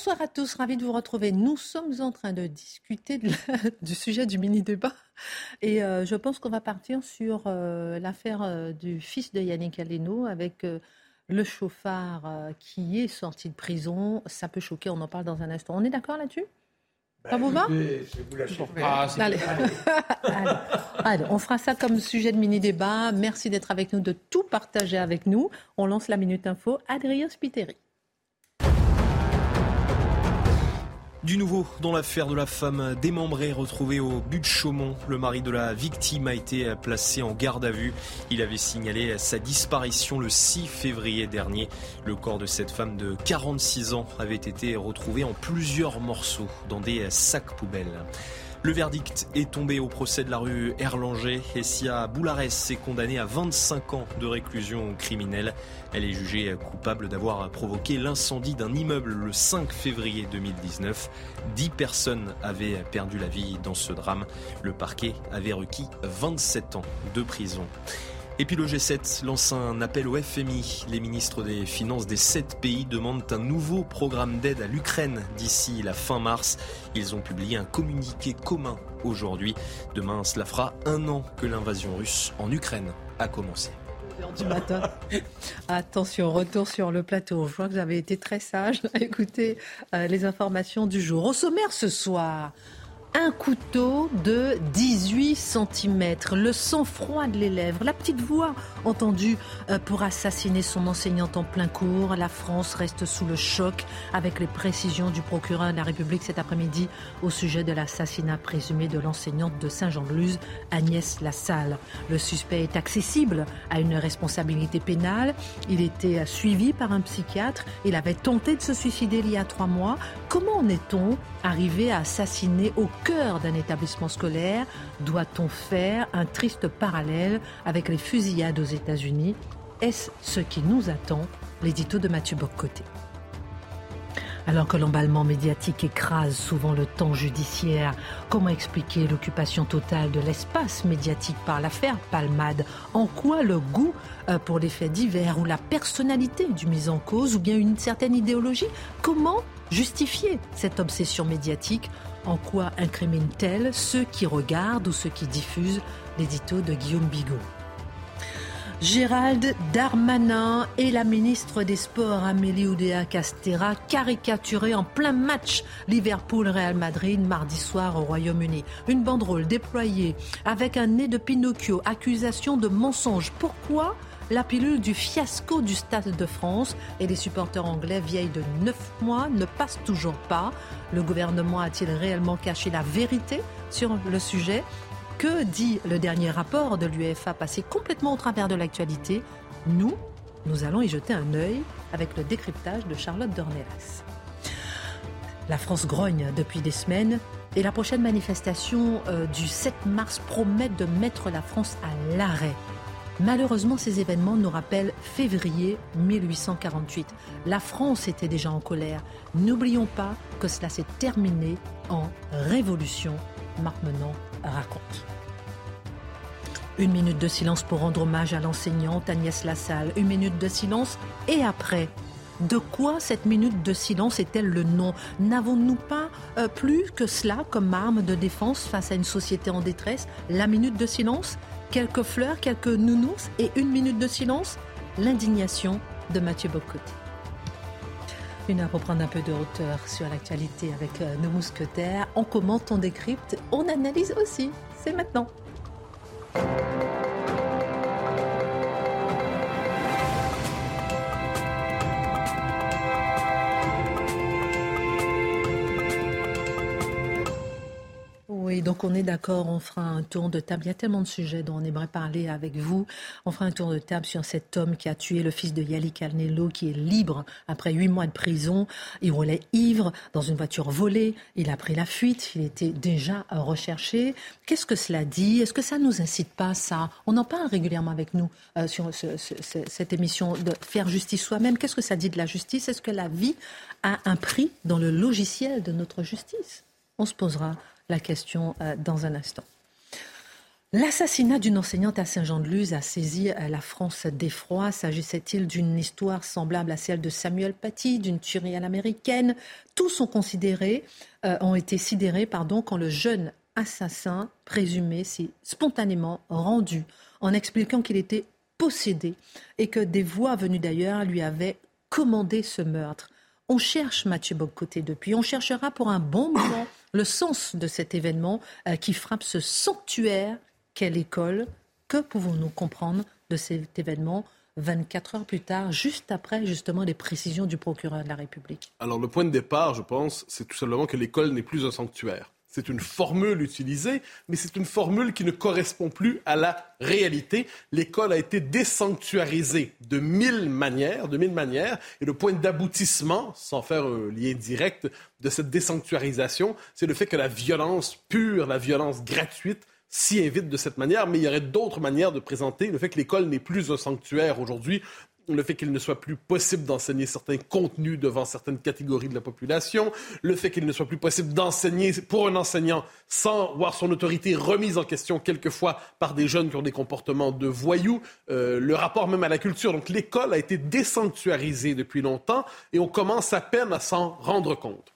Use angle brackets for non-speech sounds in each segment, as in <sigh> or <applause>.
Bonsoir à tous, ravi de vous retrouver. Nous sommes en train de discuter de la, <laughs> du sujet du mini-débat et euh, je pense qu'on va partir sur euh, l'affaire euh, du fils de Yannick Aleno avec euh, le chauffard euh, qui est sorti de prison. Ça peut choquer, on en parle dans un instant. On est d'accord là-dessus? Ça vous va? Ah, on fera ça comme sujet de mini-débat. Merci d'être avec nous, de tout partager avec nous. On lance la Minute Info. Adrien Spiteri. Du nouveau dans l'affaire de la femme démembrée retrouvée au but de Chaumont. Le mari de la victime a été placé en garde à vue. Il avait signalé sa disparition le 6 février dernier. Le corps de cette femme de 46 ans avait été retrouvé en plusieurs morceaux dans des sacs poubelles. Le verdict est tombé au procès de la rue Erlanger. Essia Boulares est condamnée à 25 ans de réclusion criminelle. Elle est jugée coupable d'avoir provoqué l'incendie d'un immeuble le 5 février 2019. Dix personnes avaient perdu la vie dans ce drame. Le parquet avait requis 27 ans de prison. Et puis le G7 lance un appel au FMI. Les ministres des Finances des sept pays demandent un nouveau programme d'aide à l'Ukraine d'ici la fin mars. Ils ont publié un communiqué commun aujourd'hui. Demain, cela fera un an que l'invasion russe en Ukraine a commencé. du matin. <laughs> Attention, retour sur le plateau. Je vois que vous avez été très sage <laughs> à écouter euh, les informations du jour. Au sommaire ce soir, un couteau de 18 cm, le sang-froid de l'élève, la petite voix entendue euh, pour assassiner son enseignante en plein cours. La France reste sous le choc avec les précisions du procureur de la République cet après-midi au sujet de l'assassinat présumé de l'enseignante de Saint-Jean-de-Luz, Agnès Lassalle. Le suspect est accessible à une responsabilité pénale. Il était suivi par un psychiatre. Il avait tenté de se suicider il y a trois mois. Comment en est-on arrivé à assassiner au cœur d'un établissement scolaire Doit-on faire un triste parallèle avec les fusillades aux États-Unis? Est-ce ce qui nous attend? L'édito de Mathieu Boccoté. Alors que l'emballement médiatique écrase souvent le temps judiciaire, comment expliquer l'occupation totale de l'espace médiatique par l'affaire Palmade? En quoi le goût euh, pour les faits divers ou la personnalité du mis en cause ou bien une certaine idéologie? Comment justifier cette obsession médiatique En quoi incrimine-t-elle ceux qui regardent ou ceux qui diffusent l'édito de Guillaume Bigot Gérald Darmanin et la ministre des Sports Amélie Oudéa Castera caricaturés en plein match Liverpool-Real Madrid mardi soir au Royaume-Uni. Une banderole déployée avec un nez de Pinocchio, accusation de mensonge. Pourquoi la pilule du fiasco du Stade de France et les supporters anglais vieilles de 9 mois ne passent toujours pas. Le gouvernement a-t-il réellement caché la vérité sur le sujet? Que dit le dernier rapport de l'UEFA passé complètement au travers de l'actualité? Nous, nous allons y jeter un œil avec le décryptage de Charlotte Dornelas. La France grogne depuis des semaines et la prochaine manifestation euh, du 7 mars promet de mettre la France à l'arrêt. Malheureusement, ces événements nous rappellent février 1848. La France était déjà en colère. N'oublions pas que cela s'est terminé en révolution. Marc Menon raconte. Une minute de silence pour rendre hommage à l'enseignante Agnès Lassalle. Une minute de silence et après. De quoi cette minute de silence est-elle le nom? N'avons-nous pas euh, plus que cela comme arme de défense face à une société en détresse? La minute de silence Quelques fleurs, quelques nounours et une minute de silence L'indignation de Mathieu Bocoté. Une heure pour prendre un peu de hauteur sur l'actualité avec euh, nos mousquetaires. On commente, on décrypte, on analyse aussi. C'est maintenant. Oui, Donc on est d'accord, on fera un tour de table. Il y a tellement de sujets dont on aimerait parler avec vous. On fera un tour de table sur cet homme qui a tué le fils de Yali Carnello, qui est libre après huit mois de prison. Il roulait ivre dans une voiture volée. Il a pris la fuite. Il était déjà recherché. Qu'est-ce que cela dit? Est-ce que ça nous incite pas ça? On en parle régulièrement avec nous euh, sur cette émission de faire justice soi-même. Qu'est-ce que ça dit de la justice? Est-ce que la vie a un prix dans le logiciel de notre justice? On se posera la question euh, dans un instant. L'assassinat d'une enseignante à Saint-Jean-de-Luz a saisi euh, la France d'effroi. S'agissait-il d'une histoire semblable à celle de Samuel Paty, d'une tuerie à l'américaine Tous euh, ont été sidérés pardon, quand le jeune assassin présumé s'est spontanément rendu en expliquant qu'il était possédé et que des voix venues d'ailleurs lui avaient commandé ce meurtre. On cherche Mathieu Bocoté depuis, on cherchera pour un bon moment le sens de cet événement euh, qui frappe ce sanctuaire qu'est l'école. Que pouvons-nous comprendre de cet événement 24 heures plus tard, juste après justement les précisions du procureur de la République? Alors le point de départ, je pense, c'est tout simplement que l'école n'est plus un sanctuaire. C'est une formule utilisée, mais c'est une formule qui ne correspond plus à la réalité. L'école a été désanctuarisée de mille manières, de mille manières, et le point d'aboutissement, sans faire un lien direct de cette désanctuarisation, c'est le fait que la violence pure, la violence gratuite, s'y invite de cette manière, mais il y aurait d'autres manières de présenter le fait que l'école n'est plus un sanctuaire aujourd'hui le fait qu'il ne soit plus possible d'enseigner certains contenus devant certaines catégories de la population, le fait qu'il ne soit plus possible d'enseigner pour un enseignant sans voir son autorité remise en question quelquefois par des jeunes qui ont des comportements de voyous, euh, le rapport même à la culture. Donc l'école a été désanctuarisée depuis longtemps et on commence à peine à s'en rendre compte.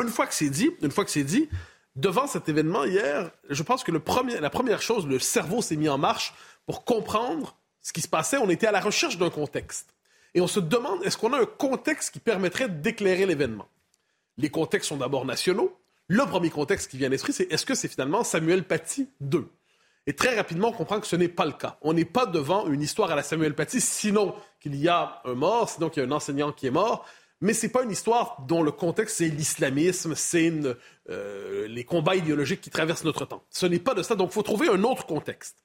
Une fois que c'est dit, une fois que c'est dit, devant cet événement hier, je pense que la première chose, le cerveau s'est mis en marche pour comprendre ce qui se passait, on était à la recherche d'un contexte. Et on se demande, est-ce qu'on a un contexte qui permettrait d'éclairer l'événement? Les contextes sont d'abord nationaux. Le premier contexte qui vient à l'esprit, c'est est-ce que c'est finalement Samuel Paty II? Et très rapidement, on comprend que ce n'est pas le cas. On n'est pas devant une histoire à la Samuel Paty, sinon qu'il y a un mort, sinon qu'il y a un enseignant qui est mort. Mais ce n'est pas une histoire dont le contexte, c'est l'islamisme, c'est euh, les combats idéologiques qui traversent notre temps. Ce n'est pas de ça. Donc, il faut trouver un autre contexte.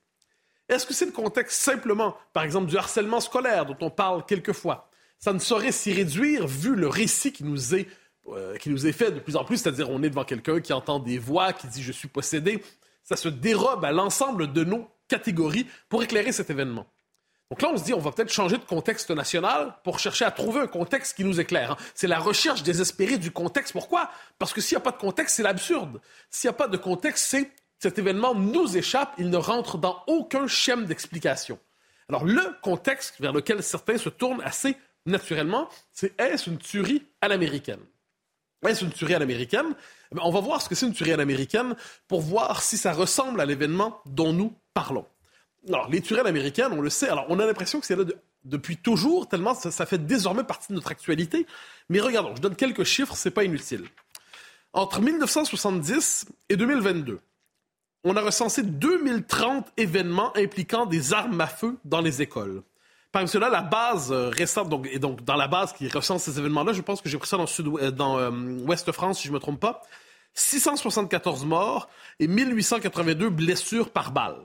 Est-ce que c'est le contexte simplement, par exemple, du harcèlement scolaire dont on parle quelquefois? Ça ne saurait s'y réduire vu le récit qui nous est, euh, fait de plus en plus, c'est-à-dire on est devant quelqu'un qui entend des voix, qui dit je suis possédé. Ça se dérobe à l'ensemble de nos catégories pour éclairer cet événement. Donc là, on se dit, on va peut-être changer de contexte national pour chercher à trouver un contexte qui nous éclaire. Hein. C'est la recherche désespérée du contexte. Pourquoi? Parce que s'il n'y a pas de contexte, c'est l'absurde. S'il n'y a pas de contexte, c'est cet événement nous échappe, il ne rentre dans aucun schéma d'explication. Alors le contexte vers lequel certains se tournent assez naturellement, c'est est-ce une tuerie à l'américaine? Est-ce une tuerie à l'américaine? Eh On va voir ce que c'est une tuerie à l'américaine pour voir si ça ressemble à l'événement dont nous parlons. Alors, les tueries à l'américaine, on le sait, alors on a l'impression que c'est là depuis toujours, tellement ça, ça, fait désormais partie de notre actualité. Mais regardons, je donne quelques chiffres, c'est pas inutile. Entre 1970 et 2022, on a recensé 2030 événements impliquant des armes à feu dans les écoles. Parmi cela, la base euh, récente, donc, et donc dans la base qui recense ces événements-là, je pense que j'ai pris ça dans, Sud, euh, dans euh, Ouest France, si je ne me trompe pas, 674 morts et 1882 blessures par balle.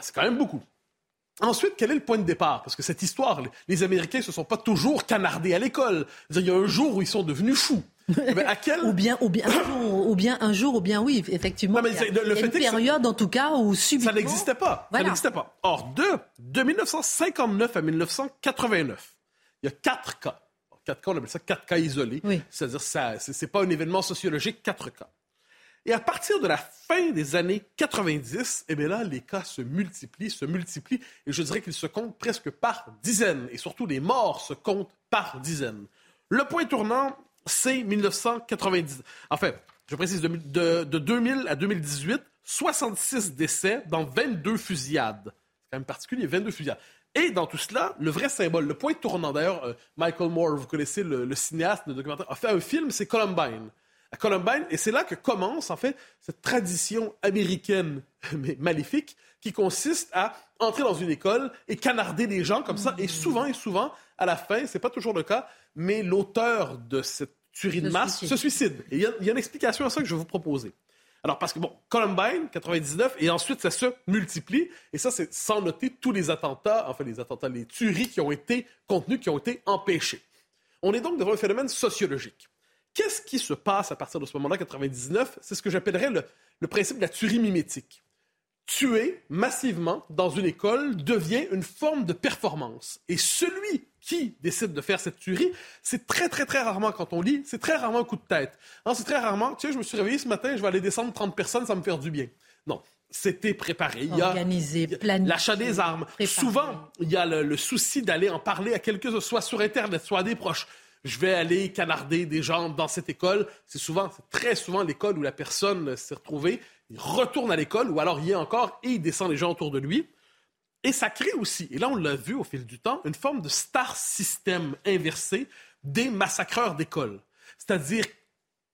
c'est quand même beaucoup. Ensuite, quel est le point de départ? Parce que cette histoire, les Américains se sont pas toujours canardés à l'école. Il y a un jour où ils sont devenus fous. <laughs> À quel... ou, bien, ou, bien un jour, ou bien un jour, ou bien oui, effectivement. il y a, une période, en tout cas, où subitement... Ça n'existait pas. Ça n'existait pas. Or, de, de 1959 à 1989, il y a quatre cas. Quatre cas, on appelle ça quatre cas isolés. C'est-à-dire, ça, c'est pas un événement sociologique, quatre cas. Et à partir de la fin des années 90, eh bien là, les cas se multiplient, se multiplient, et je dirais qu'ils se comptent presque par dizaines, et surtout les morts se comptent par dizaines. Le point tournant, c'est 1990. En fait, je précise, de, 2000 à 2018, 66 décès dans 22 fusillades. C'est quand même particulier, 22 fusillades. Et dans tout cela, le vrai symbole, le point tournant, d'ailleurs, euh, Michael Moore, vous connaissez le, cinéaste, le documentaire, a fait un film, c'est Columbine. À Columbine, et c'est là que commence, en fait, cette tradition américaine, <laughs> mais maléfique, qui consiste à entrer dans une école et canarder les gens comme ça. Et souvent, et souvent, à la fin, c'est pas toujours le cas, mais l'auteur de cette tuerie de masse se suicide. Et il y, a une explication à ça que je vais vous proposer. Alors, parce que, bon, Columbine, 99, et ensuite, ça se multiplie. Et ça, c'est sans noter tous les attentats, enfin, les attentats, les tueries qui ont été contenues, qui ont été empêchées. On est donc devant un phénomène sociologique. Qu'est-ce qui se passe à partir de ce moment-là, 99? C'est ce que j'appellerais le, le principe de la tuerie mimétique tuer massivement dans une école devient une forme de performance. Et celui qui décide de faire cette tuerie, c'est très, très, très rarement, quand on lit, c'est très rarement un coup de tête. Hein, c'est très rarement, tiens, je me suis réveillé ce matin, je vais aller descendre 30 personnes, ça me faire du bien. Non, c'était préparé. Il y a Organisé, planifié, l'achat des armes. Souvent, il y a le, souci d'aller en parler à quelques, soit sur Internet, soit à des proches. Je vais aller canarder des gens dans cette école. C'est souvent, c'est très souvent l'école où la personne s'est retrouvée il retourne à l'école, ou alors il y est encore et il descend les gens autour de lui. Et ça crée aussi, et là on l'a vu au fil du temps, une forme de star système inversé des massacreurs d'école. C'est-à-dire,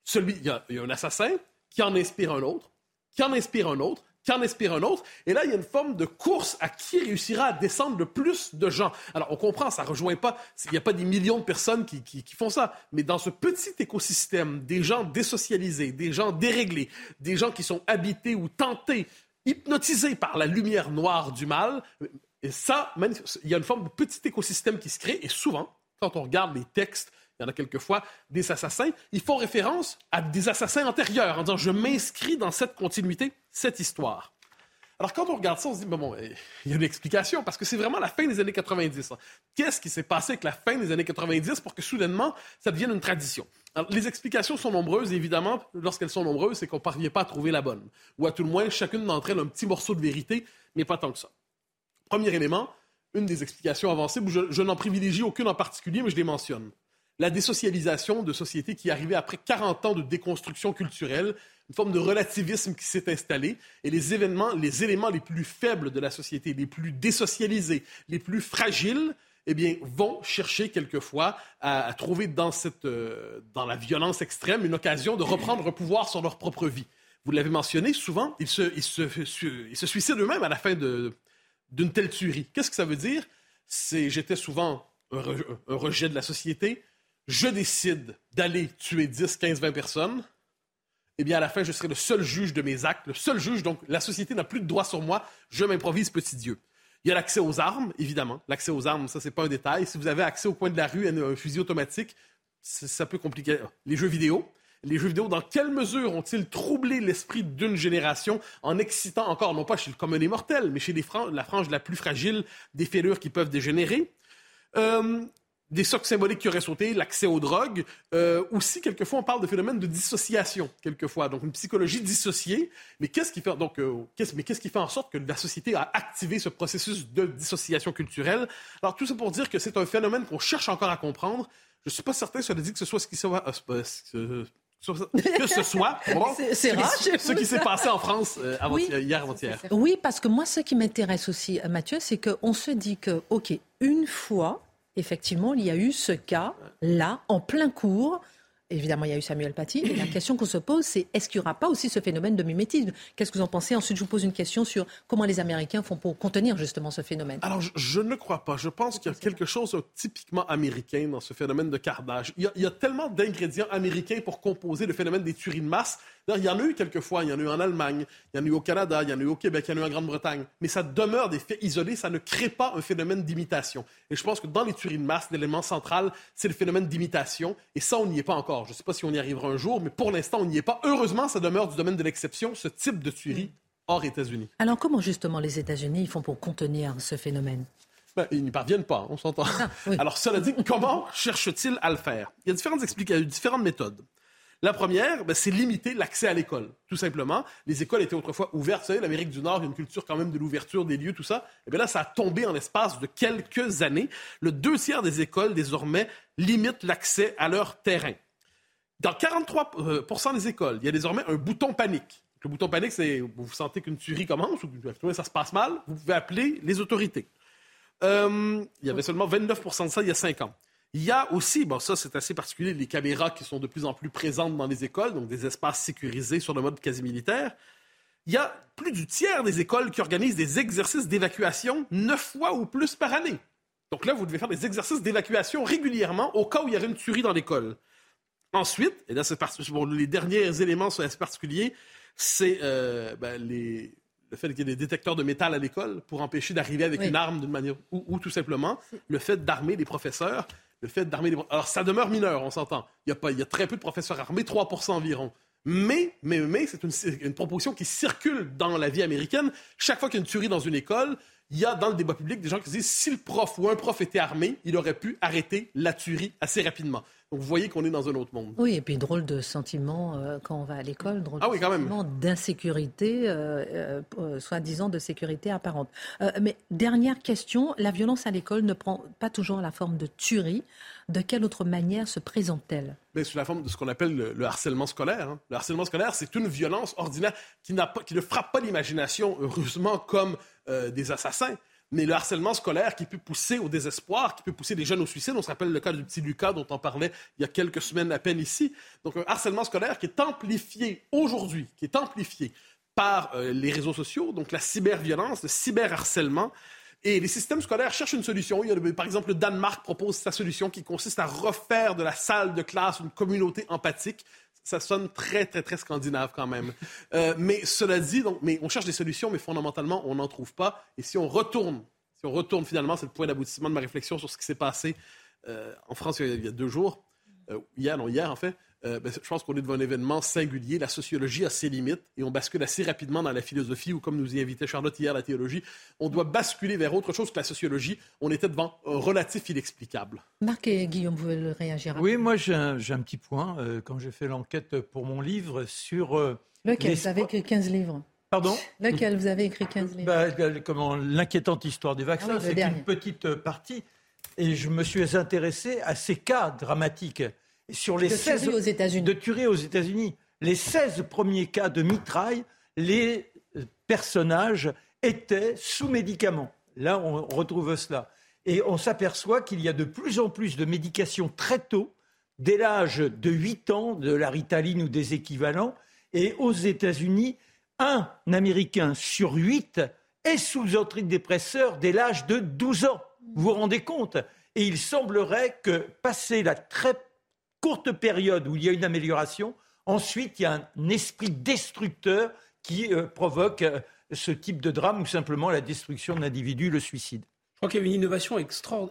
celui, il y, a, un assassin qui en inspire un autre, qui en inspire un autre, qu'en espère un autre. Et là, il y a une forme de course à qui réussira à descendre le plus de gens. Alors, on comprend, ça ne rejoint pas, il n'y a pas des millions de personnes qui, qui, font ça, mais dans ce petit écosystème, des gens désocialisés, des gens déréglés, des gens qui sont habités ou tentés, hypnotisés par la lumière noire du mal, et ça, il y a une forme de petit écosystème qui se crée, et souvent, quand on regarde les textes il y en a quelquefois des assassins, ils font référence à des assassins antérieurs en disant je m'inscris dans cette continuité, cette histoire. Alors, quand on regarde ça, on se dit, bon, il y a une explication, parce que c'est vraiment la fin des années 90. Hein. Qu'est-ce qui s'est passé avec la fin des années 90 pour que soudainement, ça devienne une tradition? Les explications sont nombreuses, évidemment. Lorsqu'elles sont nombreuses, c'est qu'on ne parvient pas à trouver la bonne. Ou à tout le moins, chacune d'entre elles un petit morceau de vérité, mais pas tant que ça. Premier élément, une des explications avancées, je, je n'en privilégie aucune en particulier, mais je les mentionne la désocialisation de sociétés qui arrivait après 40 ans de déconstruction culturelle, une forme de relativisme qui s'est installé, et les événements, les éléments les plus faibles de la société, les plus désocialisés, les plus fragiles, eh bien, vont chercher quelquefois à, trouver dans, cette, euh, dans la violence extrême une occasion de reprendre le pouvoir sur leur propre vie. Vous l'avez mentionné, souvent, ils se, ils se, ils se suicident eux-mêmes à la fin d'une telle tuerie. Qu'est-ce que ça veut dire? C'est, j'étais souvent un, un rejet de la société, je décide d'aller tuer 10, 15, 20 personnes, eh bien, à la fin, je serai le seul juge de mes actes, le seul juge, donc la société n'a plus de droit sur moi, je m'improvise petit Dieu. Il y a l'accès aux armes, évidemment. L'accès aux armes, ça, c'est pas un détail. Si vous avez accès au coin de la rue à un fusil automatique, ça peut compliquer. Les jeux vidéo. Les jeux vidéo, dans quelle mesure ont-ils troublé l'esprit d'une génération en excitant encore, non pas chez le commun des mortels, mais chez les la frange la plus fragile des fêlures qui peuvent dégénérer? Euh, des socs symboliques qui auraient sauté, l'accès aux drogues. Euh, aussi, quelquefois, on parle de phénomènes de dissociation, quelquefois. Donc, une psychologie dissociée. Mais qu'est-ce qui fait, donc, euh, mais qu'est-ce qui fait en sorte que la société a activé ce processus de dissociation culturelle? Alors, tout ça pour dire que c'est un phénomène qu'on cherche encore à comprendre. Je ne suis pas certain, cela dit, que ce soit ce qui soit... Euh, que ce soit <laughs> rare, ce qui s'est passé en France hier avant-hier. Oui, parce que moi, ce qui m'intéresse aussi, Mathieu, c'est qu'on se dit que, OK, une fois, effectivement, il y a eu ce cas-là, en plein cours. Évidemment, il y a eu Samuel Paty. Et la question qu'on se pose, c'est est-ce qu'il n'y aura pas aussi ce phénomène de mimétisme? Qu'est-ce que vous en pensez? Ensuite, je vous pose une question sur comment les Américains font pour contenir justement ce phénomène. Alors, je, ne crois pas. Je pense qu'il y a quelque chose de typiquement américain dans ce phénomène de cardage. Il y a, il y a tellement d'ingrédients américains pour composer le phénomène des tueries de masse il y en a eu quelques fois, il y en a eu en Allemagne, il y en a eu au Canada, il y en a eu au Québec, il y en a eu en Grande-Bretagne, mais ça demeure des faits isolés, ça ne crée pas un phénomène d'imitation. Et je pense que dans les tueries de masse, l'élément central, c'est le phénomène d'imitation, et ça, on n'y est pas encore. Je ne sais pas si on y arrivera un jour, mais pour l'instant, on n'y est pas. Heureusement, ça demeure du domaine de l'exception, ce type de tuerie hors États-Unis. Alors comment justement les États-Unis font pour contenir ce phénomène? Ben, ils n'y parviennent pas, on s'entend. Ah, Alors, cela dit, comment cherchent-ils à le faire? Il y a différentes, explications, différentes méthodes. La première, ben, c'est limiter l'accès à l'école, tout simplement. Les écoles étaient autrefois ouvertes. Vous savez, l'Amérique du Nord, il y a une culture quand même de l'ouverture des lieux, tout ça. Et bien là, ça a tombé en l'espace de quelques années. Le deux tiers des écoles, désormais, limitent l'accès à leur terrain. Dans 43% euh, des écoles, il y a désormais un bouton panique. Le bouton panique, c'est vous, sentez qu'une tuerie commence ou que ça se passe mal, vous pouvez appeler les autorités. Euh, il y avait seulement 29% de ça il y a cinq ans. Il y a aussi, bon ça c'est assez particulier, les caméras qui sont de plus en plus présentes dans les écoles, donc des espaces sécurisés sur le mode quasi militaire. Il y a plus du tiers des écoles qui organisent des exercices d'évacuation neuf fois ou plus par année. Donc là, vous devez faire des exercices d'évacuation régulièrement au cas où il y aurait une tuerie dans l'école. Ensuite, et là c'est bon, les derniers éléments sont assez particuliers, c'est euh, ben, les, le fait qu'il y ait des détecteurs de métal à l'école pour empêcher d'arriver avec une arme d'une manière, ou, tout simplement le fait d'armer des professeurs, le fait d'armer des... Alors ça demeure mineur, on s'entend. Il y, a pas, il y a très peu de professeurs armés, 3% environ. Mais, mais, mais c'est une, une, proposition qui circule dans la vie américaine. Chaque fois qu'il y a une tuerie dans une école, il y a dans le débat public des gens qui disent si le prof ou un prof était armé, il aurait pu arrêter la tuerie assez rapidement. Donc vous voyez qu'on est dans un autre monde. Oui, et puis drôle de sentiment euh, quand on va à l'école, drôle ah de sentiment d'insécurité, euh, euh, soi-disant de sécurité apparente. mais dernière question, la violence à l'école ne prend pas toujours la forme de tuerie. De quelle autre manière se présente-t-elle? Mais sous la forme de ce qu'on appelle le, harcèlement scolaire. Hein. Le harcèlement scolaire, c'est une violence ordinaire qui, ne frappe pas l'imagination, heureusement, comme des assassins mais le harcèlement scolaire qui peut pousser au désespoir, qui peut pousser des jeunes au suicide. On se rappelle le cas du petit Lucas dont on parlait il y a quelques semaines à peine ici. Donc un harcèlement scolaire qui est amplifié aujourd'hui, qui est amplifié par euh, les réseaux sociaux, donc la cyberviolence, le cyberharcèlement. Et les systèmes scolaires cherchent une solution. Il y a, par exemple, le Danemark propose sa solution qui consiste à refaire de la salle de classe une communauté empathique ça sonne très, très, très scandinave quand même. <laughs> Euh, mais cela dit, donc, mais on cherche des solutions, mais fondamentalement, on n'en trouve pas. Et si on retourne, si on retourne finalement, c'est le point d'aboutissement de ma réflexion sur ce qui s'est passé euh, en France il y a deux jours, euh, hier, non, hier en fait, euh, ben, je pense qu'on est devant un événement singulier. La sociologie a ses limites et on bascule assez rapidement dans la philosophie ou, comme nous y invitait Charlotte hier, la théologie. On doit basculer vers autre chose que la sociologie. On était devant un relatif inexplicable. Marc et Guillaume, vous voulez réagir Oui, moi j'ai un, petit point. Euh, quand j'ai fait l'enquête pour mon livre sur. Euh, Lequel Vous avez écrit 15 livres. Pardon? Lequel vous avez écrit 15 livres bah, comment, L'inquiétante histoire des vaccins, ah c'est une petite partie. Et je me suis intéressé à ces cas dramatiques sur les de 16 aux États-Unis. de tuerie aux États-Unis. Les 16 premiers cas de mitraille, les personnages étaient sous médicaments. Là, on retrouve cela. Et on s'aperçoit qu'il y a de plus en plus de médications très tôt, dès l'âge de 8 ans, de la ritaline ou des équivalents. Et aux États-Unis, un Américain sur 8 est sous antidépresseur dès l'âge de 12 ans. Vous vous rendez compte? Et il semblerait que, passé la très courte période où il y a une amélioration, ensuite il y a un esprit destructeur qui euh, provoque euh, ce type de drame ou simplement la destruction de l'individu, le suicide. Je crois qu'il y a une innovation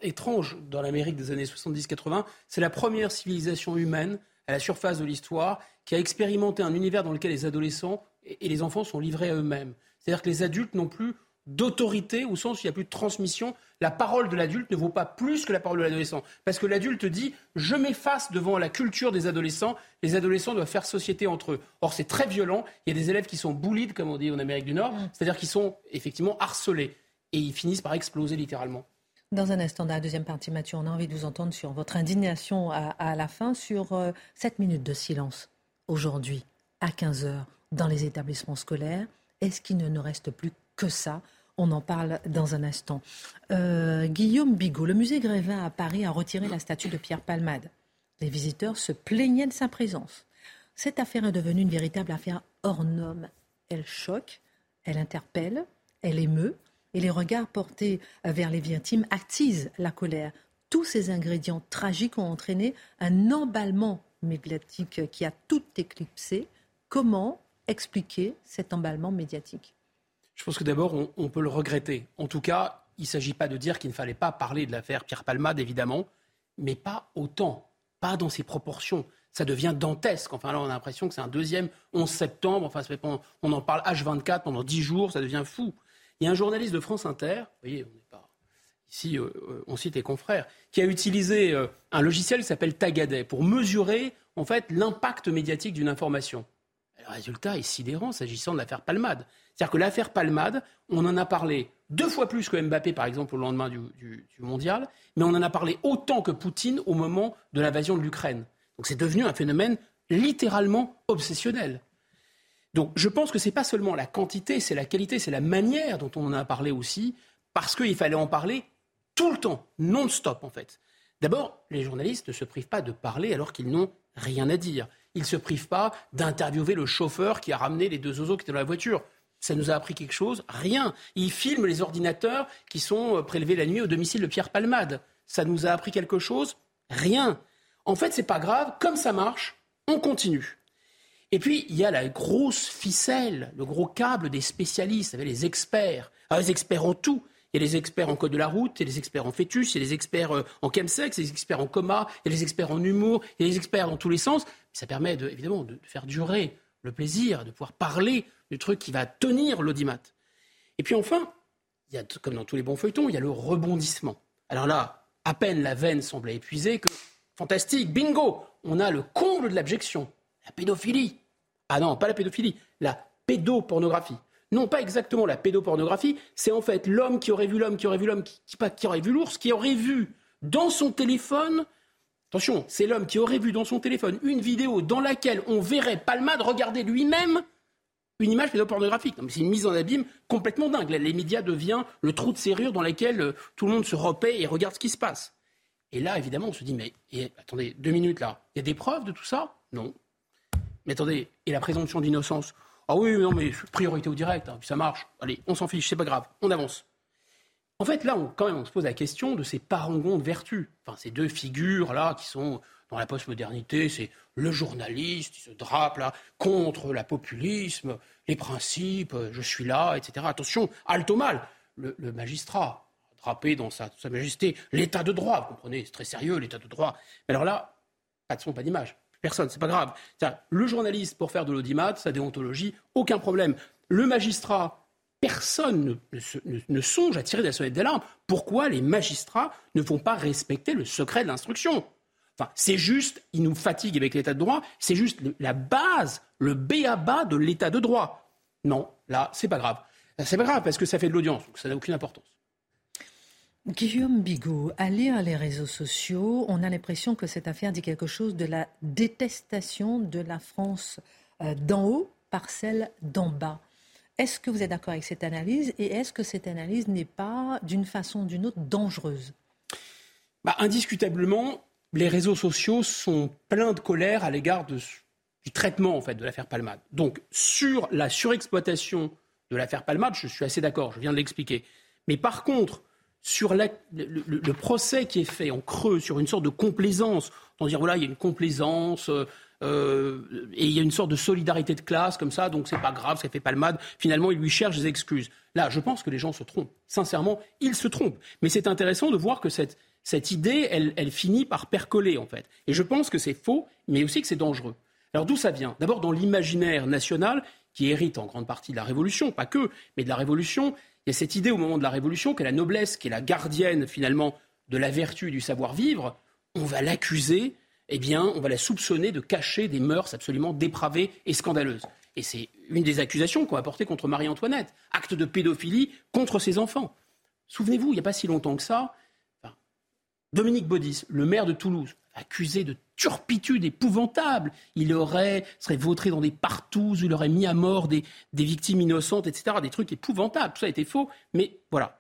étrange dans l'Amérique des années 70-80. C'est la première civilisation humaine à la surface de l'histoire qui a expérimenté un univers dans lequel les adolescents et les enfants sont livrés à eux-mêmes. C'est-à-dire que les adultes n'ont plus d'autorité au sens où il n'y a plus de transmission. La parole de l'adulte ne vaut pas plus que la parole de l'adolescent. Parce que l'adulte dit je m'efface devant la culture des adolescents. Les adolescents doivent faire société entre eux. Or, c'est très violent. Il y a des élèves qui sont bullied, comme on dit en Amérique du Nord, mm. c'est-à-dire qu'ils sont effectivement harcelés. Et ils finissent par exploser littéralement. Dans un instant, dans la deuxième partie, Mathieu, on a envie de vous entendre sur votre indignation à, la fin sur euh, cette minute de silence aujourd'hui, à 15 heures, dans les établissements scolaires. Est-ce qu'il ne nous reste plus que ça on en parle dans un instant. Euh, Guillaume Bigot, le musée Grévin à Paris a retiré la statue de Pierre Palmade. Les visiteurs se plaignaient de sa présence. Cette affaire est devenue une véritable affaire hors norme. Elle choque, elle interpelle, elle émeut, et les regards portés vers les vies intimes attisent la colère. Tous ces ingrédients tragiques ont entraîné un emballement médiatique qui a tout éclipsé. Comment expliquer cet emballement médiatique? Je pense que d'abord, on, peut le regretter. En tout cas, il ne s'agit pas de dire qu'il ne fallait pas parler de l'affaire Pierre Palmade, évidemment, mais pas autant, pas dans ces proportions. Ça devient dantesque. Enfin, là, on a l'impression que c'est un deuxième 11 septembre. Enfin, on en parle H24 pendant 10 jours, ça devient fou. Il y a un journaliste de France Inter, vous voyez, on n'est pas ici, euh, euh, on cite les confrères, qui a utilisé euh, un logiciel qui s'appelle Tagadet pour mesurer en fait l'impact médiatique d'une information. Le résultat est sidérant s'agissant de l'affaire Palmade. C'est-à-dire que l'affaire Palmade, on en a parlé deux fois plus que Mbappé, par exemple, au lendemain du, mondial, mais on en a parlé autant que Poutine au moment de l'invasion de l'Ukraine. Donc c'est devenu un phénomène littéralement obsessionnel. Donc je pense que ce n'est pas seulement la quantité, c'est la qualité, c'est la manière dont on en a parlé aussi, parce qu'il fallait en parler tout le temps, non-stop en fait. D'abord, les journalistes ne se privent pas de parler alors qu'ils n'ont rien à dire. Ils ne se privent pas d'interviewer le chauffeur qui a ramené les deux oiseaux qui étaient dans la voiture. Ça nous a appris quelque chose Rien. Ils filment les ordinateurs qui sont euh, prélevés la nuit au domicile de Pierre Palmade. Ça nous a appris quelque chose Rien. En fait, c'est pas grave. Comme ça marche, on continue. Et puis, il y a la grosse ficelle, le gros câble des spécialistes, les experts. Ah, les experts en tout. Il y a les experts en code de la route, il y a les experts en fœtus, il y a les experts euh, en chemsex, il y a les experts en coma, il y a les experts en humour, il y a les experts dans tous les sens. Ça permet évidemment de faire durer le plaisir, de pouvoir parler du truc qui va tenir l'audimat. Et puis enfin, il y a, comme dans tous les bons feuilletons, il y a le rebondissement. Alors là, à peine la veine semblait épuisée que, fantastique, bingo, on a le comble de l'abjection, la pédophilie. Ah non, pas la pédophilie, la pédopornographie. Non, pas exactement la pédopornographie, c'est en fait l'homme qui aurait vu l'homme, qui aurait vu l'homme, qui, qui aurait vu l'ours, qui aurait vu dans son téléphone Attention, c'est l'homme qui aurait vu dans son téléphone une vidéo dans laquelle on verrait Palmade regarder lui-même une image pédopornographique. C'est une mise en abîme complètement dingue. Les médias deviennent le trou de serrure dans lequel euh, tout le monde se repaît et regarde ce qui se passe. Et là, évidemment, on se dit, mais attendez, deux minutes là, il y a des preuves de tout ça? Non. Mais attendez, et la présomption d'innocence? Ah oui, non, mais priorité au direct, hein, puis ça marche. Allez, on s'en fiche, c'est pas grave, on avance. En fait, là, quand même, on se pose la question de ces parangons de vertu. Enfin, ces deux figures-là qui sont dans la postmodernité, c'est le journaliste qui se drape là contre la populisme, les principes, je suis là, etc. Attention, alto mal, le, magistrat, drapé dans sa, majesté, l'état de droit, vous comprenez, c'est très sérieux, l'état de droit. Mais alors là, pas de son, pas d'image. Personne, c'est pas grave. Le journaliste, pour faire de l'audimat, sa déontologie, aucun problème. Le magistrat, personne ne, songe à tirer de la sonnette d'alarme. Pourquoi les magistrats ne vont pas respecter le secret de l'instruction? Enfin, c'est juste, ils nous fatiguent avec l'état de droit, c'est juste la base, le B.A.B.A. de l'état de droit. Non, là, c'est pas grave. C'est pas grave parce que ça fait de l'audience, donc ça n'a aucune importance. Guillaume Bigot, à lire les réseaux sociaux, on a l'impression que cette affaire dit quelque chose de la détestation de la France euh, d'en haut par celle d'en bas. Est-ce que vous êtes d'accord avec cette analyse et est-ce que cette analyse n'est pas, d'une façon ou d'une autre, dangereuse? Bah, Indiscutablement, les réseaux sociaux sont pleins de colère à l'égard du traitement en fait, de l'affaire Palmade. Donc, sur la surexploitation de l'affaire Palmade, je suis assez d'accord, je viens de l'expliquer. Mais par contre, sur le, procès qui est fait en creux, sur une sorte de complaisance, on dire voilà, il y a une complaisance, euh, et il y a une sorte de solidarité de classe comme ça, donc c'est pas grave, ça fait palmade. Finalement, il lui cherche des excuses. Là, je pense que les gens se trompent. Sincèrement, ils se trompent. Mais c'est intéressant de voir que cette, cette idée, elle, finit par percoler, en fait. Et je pense que c'est faux, mais aussi que c'est dangereux. Alors d'où ça vient? D'abord dans l'imaginaire national, qui hérite en grande partie de la Révolution, pas que, mais de la Révolution. Il y a cette idée au moment de la Révolution que la noblesse, qui est la gardienne finalement de la vertu du savoir-vivre, on va l'accuser eh bien, on va la soupçonner de cacher des mœurs absolument dépravées et scandaleuses. Et c'est une des accusations qu'on a portées contre Marie-Antoinette. Acte de pédophilie contre ses enfants. Souvenez-vous, il n'y a pas si longtemps que ça, Dominique Baudis, le maire de Toulouse, accusé de turpitude épouvantable. Il aurait, serait vautré dans des partouzes, il aurait mis à mort des, des victimes innocentes, etc. Des trucs épouvantables. Tout ça été faux, mais voilà.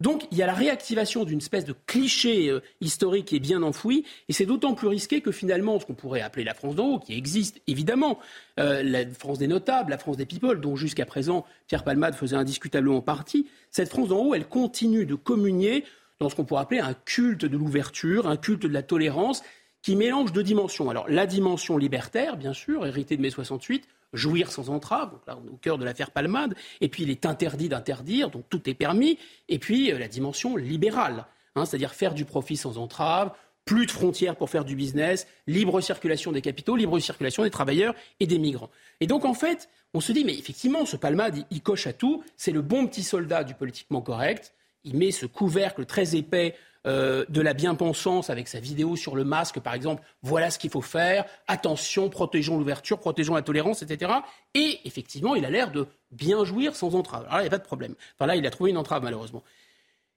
Donc il y a la réactivation d'une espèce de cliché euh, historique qui est bien enfoui, et c'est d'autant plus risqué que finalement ce qu'on pourrait appeler la France d'en haut, qui existe évidemment, euh, la France des notables, la France des people, dont jusqu'à présent Pierre Palmade faisait indiscutablement partie, cette France d'en haut, elle continue de communier dans ce qu'on pourrait appeler un culte de l'ouverture, un culte de la tolérance, qui mélange deux dimensions. Alors la dimension libertaire, bien sûr, héritée de mai 68, jouir sans entrave, donc là on est au cœur de l'affaire Palmade, et puis il est interdit d'interdire, donc tout est permis, et puis euh, la dimension libérale, hein, c'est-à-dire faire du profit sans entrave, plus de frontières pour faire du business, libre circulation des capitaux, libre circulation des travailleurs et des migrants. Et donc en fait, on se dit, mais effectivement, ce Palmade, il coche à tout, c'est le bon petit soldat du politiquement correct, il met ce couvercle très épais euh, de la bien-pensance avec sa vidéo sur le masque, par exemple, voilà ce qu'il faut faire, attention, protégeons l'ouverture, protégeons la tolérance, etc. Et effectivement, il a l'air de bien jouir sans entrave. Alors là, il n'y a pas de problème. Enfin là, il a trouvé une entrave, malheureusement.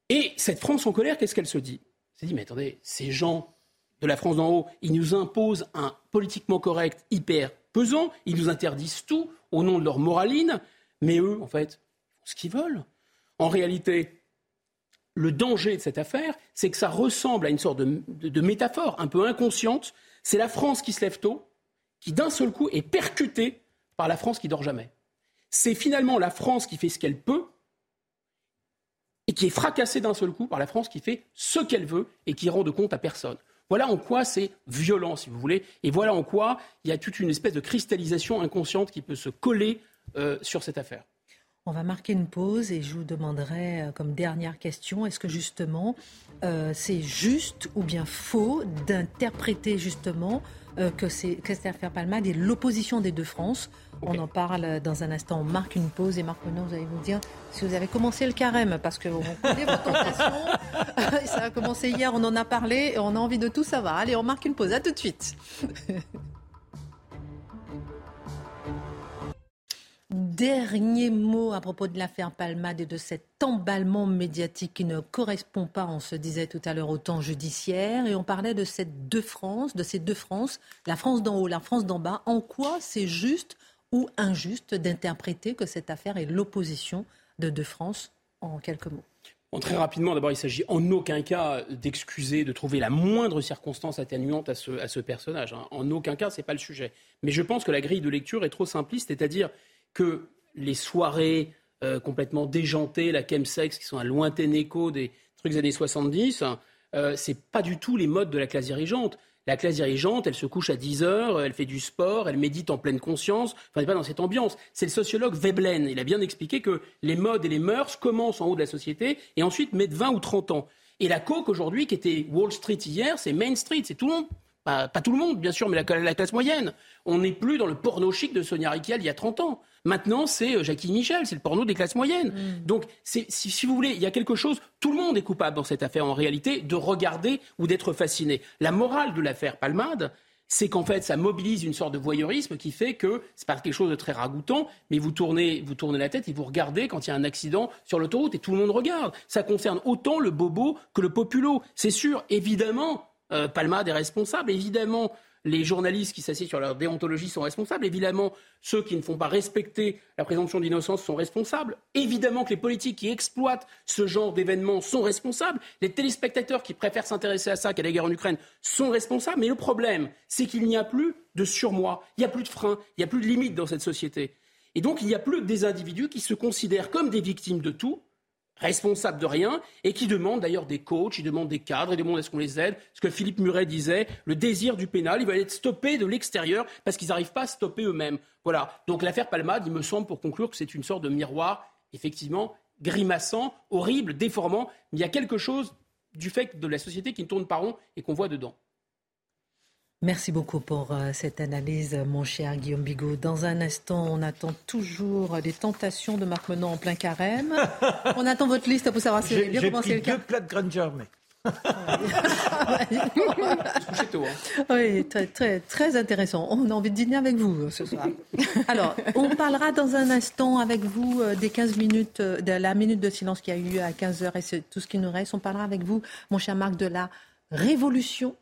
Et cette France en colère, qu'est-ce qu'elle se dit? Elle se dit, mais attendez, ces gens de la France d'en haut, ils nous imposent un politiquement correct hyper pesant, ils nous interdisent tout au nom de leur moraline, mais eux, en fait, ce qu'ils veulent. En réalité, le danger de cette affaire, c'est que ça ressemble à une sorte de, métaphore un peu inconsciente. C'est la France qui se lève tôt, qui d'un seul coup est percutée par la France qui dort jamais. C'est finalement la France qui fait ce qu'elle peut et qui est fracassée d'un seul coup par la France qui fait ce qu'elle veut et qui rend de compte à personne. Voilà en quoi c'est violent, si vous voulez, et voilà en quoi il y a toute une espèce de cristallisation inconsciente qui peut se coller euh, sur cette affaire. On va marquer une pause et je vous demanderai euh, comme dernière question, est-ce que justement euh, c'est juste ou bien faux d'interpréter justement euh, que, c'est, affaire Palmade est l'opposition des deux France On en parle dans un instant. On marque une pause et Marc Menon, vous allez vous dire si vous avez commencé le carême, parce que vous connaît vos tentations. <laughs> Ça a commencé hier, on en a parlé et on a envie de tout savoir. Allez, on marque une pause. À tout de suite. <laughs> Dernier mot à propos de l'affaire Palmade et de cet emballement médiatique qui ne correspond pas, on se disait tout à l'heure, au temps judiciaire. Et on parlait de ces deux France, de ces deux France, la France d'en haut, la France d'en bas. En quoi c'est juste ou injuste d'interpréter que cette affaire est l'opposition de deux France en quelques mots? Très rapidement, d'abord, il s'agit en aucun cas d'excuser, de trouver la moindre circonstance atténuante à ce, à ce personnage. Hein. En aucun cas, ce n'est pas le sujet. Mais je pense que la grille de lecture est trop simpliste, c'est-à-dire que les soirées euh, complètement déjantées, la chemsex, qui sont un lointain écho des trucs des années 70, euh, c'est pas du tout les modes de la classe dirigeante. La classe dirigeante, elle se couche à 10 heures, elle fait du sport, elle médite en pleine conscience. Enfin, elle n'est pas dans cette ambiance. C'est le sociologue Veblen. Il a bien expliqué que les modes et les mœurs commencent en haut de la société et ensuite mettent 20 ou 30 ans. Et la coke aujourd'hui, qui était Wall Street hier, c'est Main Street, c'est tout le monde. Pas, tout le monde, bien sûr, mais la, la classe moyenne. On n'est plus dans le porno chic de Sonia Riquel il y a 30 ans. Maintenant, c'est euh, Jackie Michel, c'est le porno des classes moyennes. Mm. Donc, si, si, vous voulez, il y a quelque chose, tout le monde est coupable dans cette affaire en réalité, de regarder ou d'être fasciné. La morale de l'affaire Palmade, c'est qu'en fait, ça mobilise une sorte de voyeurisme qui fait que c'est pas quelque chose de très ragoûtant, mais vous tournez, vous tournez la tête et vous regardez quand il y a un accident sur l'autoroute et tout le monde regarde. Ça concerne autant le bobo que le populo. C'est sûr, évidemment, euh, Palmade est responsable. Évidemment, les journalistes qui s'assiedent sur leur déontologie sont responsables. Évidemment, ceux qui ne font pas respecter la présomption d'innocence sont responsables. Évidemment que les politiques qui exploitent ce genre d'événements sont responsables. Les téléspectateurs qui préfèrent s'intéresser à ça qu'à la guerre en Ukraine sont responsables. Mais le problème, c'est qu'il n'y a plus de surmoi, il n'y a plus de frein, il n'y a plus de limite dans cette société. Et donc, il n'y a plus des individus qui se considèrent comme des victimes de tout, responsable de rien et qui demande d'ailleurs des coachs, ils demandent des cadres, ils demandent à ce qu'on les aide. Ce que Philippe Muret disait, le désir du pénal, il va être stoppé de l'extérieur parce qu'ils n'arrivent pas à stopper eux-mêmes. Voilà. Donc l'affaire Palmade, il me semble pour conclure que c'est une sorte de miroir, effectivement, grimaçant, horrible, déformant. Mais il y a quelque chose du fait de la société qui ne tourne pas rond et qu'on voit dedans. Merci beaucoup pour euh, cette analyse, mon cher Guillaume Bigot. Dans un instant, on attend toujours les tentations de Marc Menon en plein carême. <laughs> on attend votre liste pour savoir si vous avez bien commencé le carême. deux plats de graines germées. <laughs> oui, très, très, très intéressant. On a envie de dîner avec vous euh, ce soir. <laughs> Alors, on parlera dans un instant avec vous euh, des 15 minutes, de la minute de silence qui a eu à 15 heures et c'est tout ce qui nous reste. On parlera avec vous, mon cher Marc, de la révolution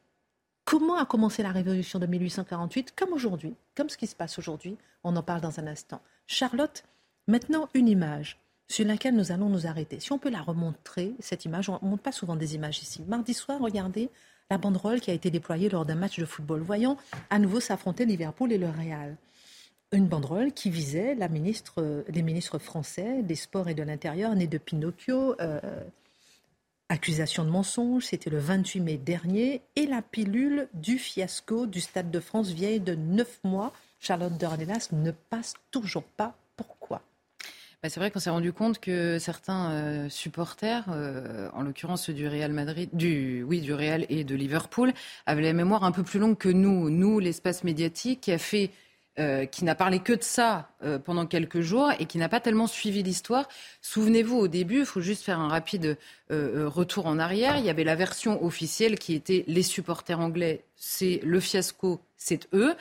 Comment a commencé la révolution de 1848 Comme aujourd'hui, comme ce qui se passe aujourd'hui. On en parle dans un instant. Charlotte, maintenant une image sur laquelle nous allons nous arrêter. Si on peut la remontrer, cette image, on ne montre pas souvent des images ici. Mardi soir, regardez la banderole qui a été déployée lors d'un match de football. Voyons à nouveau s'affronter Liverpool et le Real. Une banderole qui visait la ministre, les ministres français des Sports et de l'Intérieur, nés de Pinocchio, euh, Accusation de mensonge, c'était le 28 mai dernier, et la pilule du fiasco du Stade de France vieille de 9 mois. Charlotte Dornelas ne passe toujours pas. Pourquoi? Bah, c'est vrai qu'on s'est rendu compte que certains euh, supporters, euh, en l'occurrence du Real Madrid, du oui du Real et de Liverpool, avaient la mémoire un peu plus longue que nous. Nous, l'espace médiatique qui a fait euh, qui n'a parlé que de ça euh, pendant quelques jours et qui n'a pas tellement suivi l'histoire. Souvenez-vous, au début, il faut juste faire un rapide euh, retour en arrière. Il y avait la version officielle qui était les supporters anglais, c'est le fiasco, c'est eux.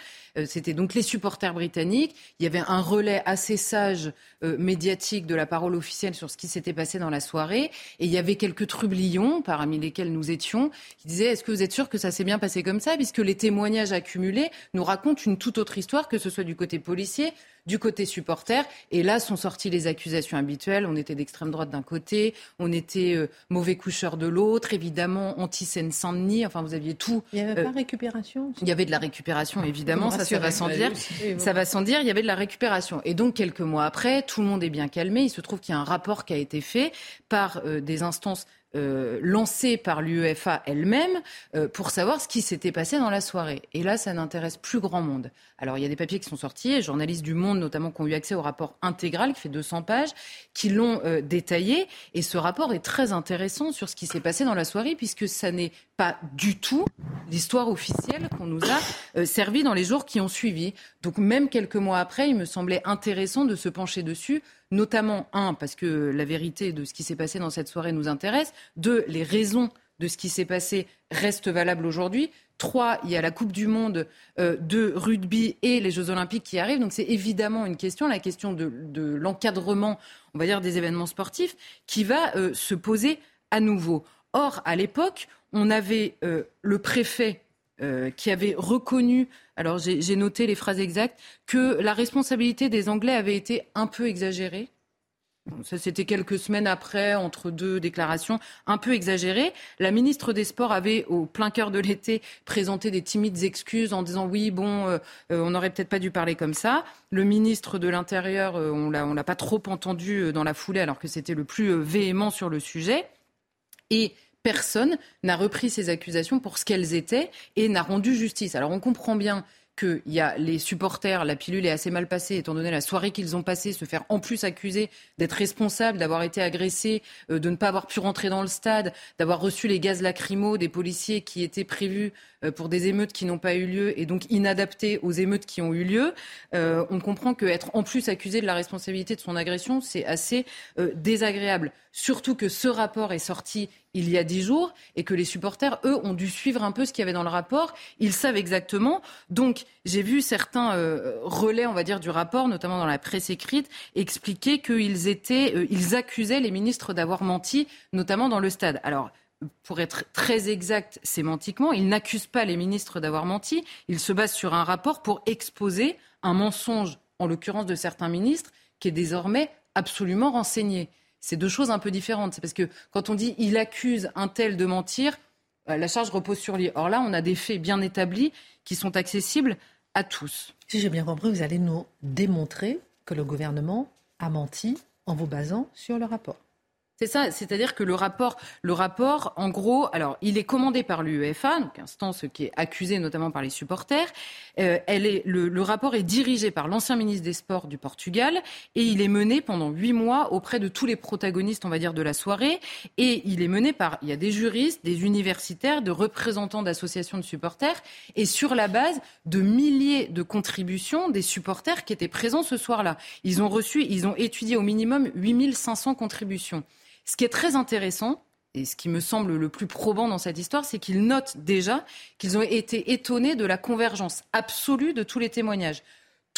C'était donc les supporters britanniques. Il y avait un relais assez sage médiatique de la parole officielle sur ce qui s'était passé dans la soirée. Et il y avait quelques trublions, parmi lesquels nous étions, qui disaient Est-ce que vous êtes sûr que ça s'est bien passé comme ça Puisque les témoignages accumulés nous racontent une toute autre histoire, que ce soit du côté policier, du côté supporter. Et là sont sorties les accusations habituelles. On était d'extrême droite d'un côté, on était euh, mauvais coucheur de l'autre, évidemment anti-Seine-Saint-Denis. Enfin, vous aviez tout. Il n'y avait pas euh, récupération Il y avait de la récupération, évidemment. Ça, ça va sans dire. Ça va sans dire. Il y avait de la récupération. Et donc, quelques mois après, tout le monde est bien calmé. Il se trouve qu'il y a un rapport qui a été fait par euh, des instances euh, lancée par l'UEFA elle-même euh, pour savoir ce qui s'était passé dans la soirée. Et là, ça n'intéresse plus grand monde. Alors, il y a des papiers qui sont sortis, les journalistes du Monde notamment qui ont eu accès au rapport intégral qui fait 200 pages, qui l'ont euh, détaillé. Et ce rapport est très intéressant sur ce qui s'est passé dans la soirée, puisque ça n'est pas du tout l'histoire officielle qu'on nous a servi dans les jours qui ont suivi. Donc, même quelques mois après, il me semblait intéressant de se pencher dessus notamment, un, parce que la vérité de ce qui s'est passé dans cette soirée nous intéresse, deux, les raisons de ce qui s'est passé restent valables aujourd'hui. Trois, il y a la Coupe du Monde euh, de rugby et les Jeux Olympiques qui arrivent. Donc c'est évidemment une question, la question de, l'encadrement, on va dire, des événements sportifs, qui va euh, se poser à nouveau. Or, à l'époque, on avait euh, le préfet euh, qui avait reconnu, alors j'ai noté les phrases exactes, que la responsabilité des Anglais avait été un peu exagérée. ça, c'était quelques semaines après, entre deux déclarations, un peu exagérées. La ministre des Sports avait, au plein cœur de l'été, présenté des timides excuses en disant oui, bon, euh, on n'aurait peut-être pas dû parler comme ça. Le ministre de l'Intérieur, on on l'a pas trop entendu dans la foulée, alors que c'était le plus véhément sur le sujet. Et personne n'a repris ces accusations pour ce qu'elles étaient et n'a rendu justice. Alors on comprend bien qu'il y a les supporters, la pilule est assez mal passée, étant donné la soirée qu'ils ont passée, se faire en plus accuser d'être responsables, d'avoir été agressés, euh, de ne pas avoir pu rentrer dans le stade, d'avoir reçu les gaz lacrymaux des policiers qui étaient prévus euh, pour des émeutes qui n'ont pas eu lieu et donc inadaptés aux émeutes qui ont eu lieu. Euh, on comprend qu'être en plus accusé de la responsabilité de son agression, c'est assez désagréable. Surtout que ce rapport est sorti il y a dix jours et que les supporters, eux, ont dû suivre un peu ce qu'il y avait dans le rapport. Ils savent exactement. Donc, j'ai vu certains euh, relais, on va dire, du rapport, notamment dans la presse écrite, expliquer qu'ils étaient, euh, ils accusaient les ministres d'avoir menti, notamment dans le stade. Alors, pour être très exact sémantiquement, ils n'accusent pas les ministres d'avoir menti. Ils se basent sur un rapport pour exposer un mensonge, en l'occurrence de certains ministres, qui est désormais absolument renseigné c'est deux choses un peu différentes. C'est parce que quand on dit il accuse un tel de mentir, euh, la charge repose sur lui. Or là, on a des faits bien établis qui sont accessibles à tous. Si j'ai bien compris, vous allez nous démontrer que le gouvernement a menti en vous basant sur le rapport. C'est ça, c'est-à-dire que le rapport, le rapport, en gros, alors il est commandé par l'UEFA, donc instance qui est accusée notamment par les supporters. Euh, elle est, le, le, rapport est dirigé par l'ancien ministre des Sports du Portugal et il est mené pendant huit mois auprès de tous les protagonistes, on va dire, de la soirée. Et il est mené par, il y a des juristes, des universitaires, de représentants d'associations de supporters et sur la base de milliers de contributions des supporters qui étaient présents ce soir-là. Ils ont reçu, ils ont étudié au minimum 8500 contributions. Ce qui est très intéressant, et ce qui me semble le plus probant dans cette histoire, c'est qu'ils notent déjà qu'ils ont été étonnés de la convergence absolue de tous les témoignages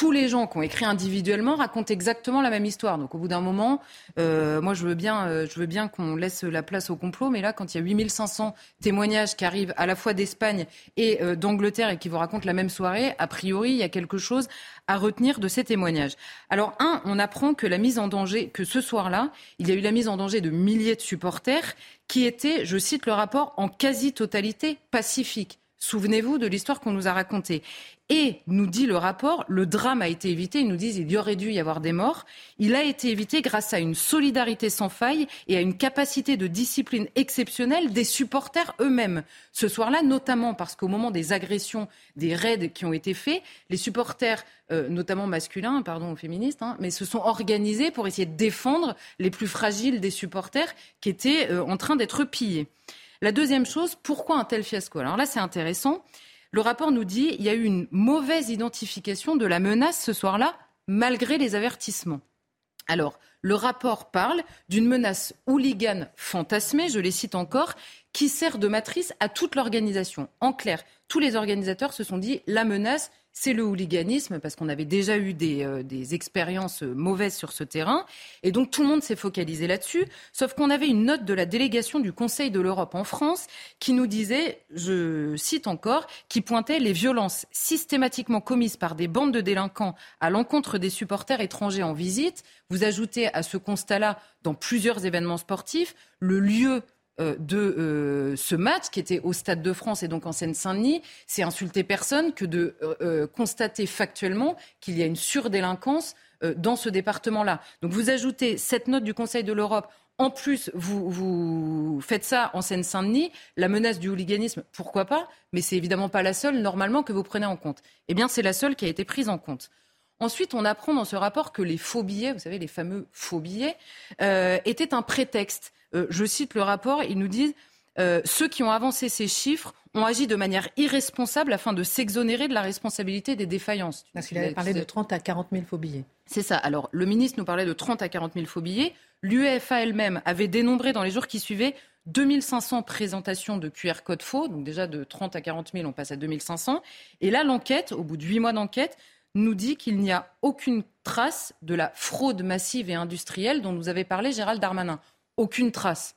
tous les gens qui ont écrit individuellement racontent exactement la même histoire. Donc au bout d'un moment, euh, moi je veux bien, euh, je veux bien qu'on laisse la place au complot, mais là quand il y a 8500 témoignages qui arrivent à la fois d'Espagne et euh, d'Angleterre et qui vous racontent la même soirée, a priori il y a quelque chose à retenir de ces témoignages. Alors un, on apprend que la mise en danger, que ce soir-là, il y a eu la mise en danger de milliers de supporters qui étaient, je cite le rapport, en quasi-totalité pacifiques. Souvenez-vous de l'histoire qu'on nous a racontée. Et, nous dit le rapport, le drame a été évité. Ils nous disent qu'il y aurait dû y avoir des morts. Il a été évité grâce à une solidarité sans faille et à une capacité de discipline exceptionnelle des supporters eux-mêmes. Ce soir-là, notamment parce qu'au moment des agressions, des raids qui ont été faits, les supporters, euh, notamment masculins, pardon aux féministes, hein, mais se sont organisés pour essayer de défendre les plus fragiles des supporters qui étaient euh, en train d'être pillés. La deuxième chose, pourquoi un tel fiasco? Alors là, c'est intéressant. Le rapport nous dit qu'il y a eu une mauvaise identification de la menace ce soir-là, malgré les avertissements. Alors, le rapport parle d'une menace hooligan fantasmée, je les cite encore, qui sert de matrice à toute l'organisation. En clair, tous les organisateurs se sont dit la menace, c'est le hooliganisme, parce qu'on avait déjà eu des, euh, expériences mauvaises sur ce terrain. Et donc tout le monde s'est focalisé là-dessus, sauf qu'on avait une note de la délégation du Conseil de l'Europe en France qui nous disait, je cite encore, qui pointait les violences systématiquement commises par des bandes de délinquants à l'encontre des supporters étrangers en visite. Vous ajoutez à ce constat-là, dans plusieurs événements sportifs, le lieu euh, de euh, ce match qui était au Stade de France et donc en Seine-Saint-Denis, c'est insulter personne que de euh, constater factuellement qu'il y a une surdélinquance dans ce département-là. Donc vous ajoutez cette note du Conseil de l'Europe en plus, vous, vous faites ça en Seine-Saint-Denis. La menace du hooliganisme, pourquoi pas? Mais c'est évidemment pas la seule, normalement, que vous prenez en compte. Eh bien, c'est la seule qui a été prise en compte. Ensuite, on apprend dans ce rapport que les faux billets, vous savez, les fameux faux billets, euh, étaient un prétexte. Euh, je cite le rapport, ils nous disent euh, ceux qui ont avancé ces chiffres ont agi de manière irresponsable afin de s'exonérer de la responsabilité des défaillances. Parce qu'il avait parlé de 30 à 40 000 faux billets. C'est ça. Alors, le ministre nous parlait de 30 à 40 000 faux billets. L'UEFA elle-même avait dénombré dans les jours qui suivaient 2500 présentations de QR code faux. Donc déjà de 30 à 40 000, on passe à 2500. Et là, l'enquête, au bout de huit mois d'enquête, nous dit qu'il n'y a aucune trace de la fraude massive et industrielle dont nous avait parlé Gérald Darmanin. Aucune trace.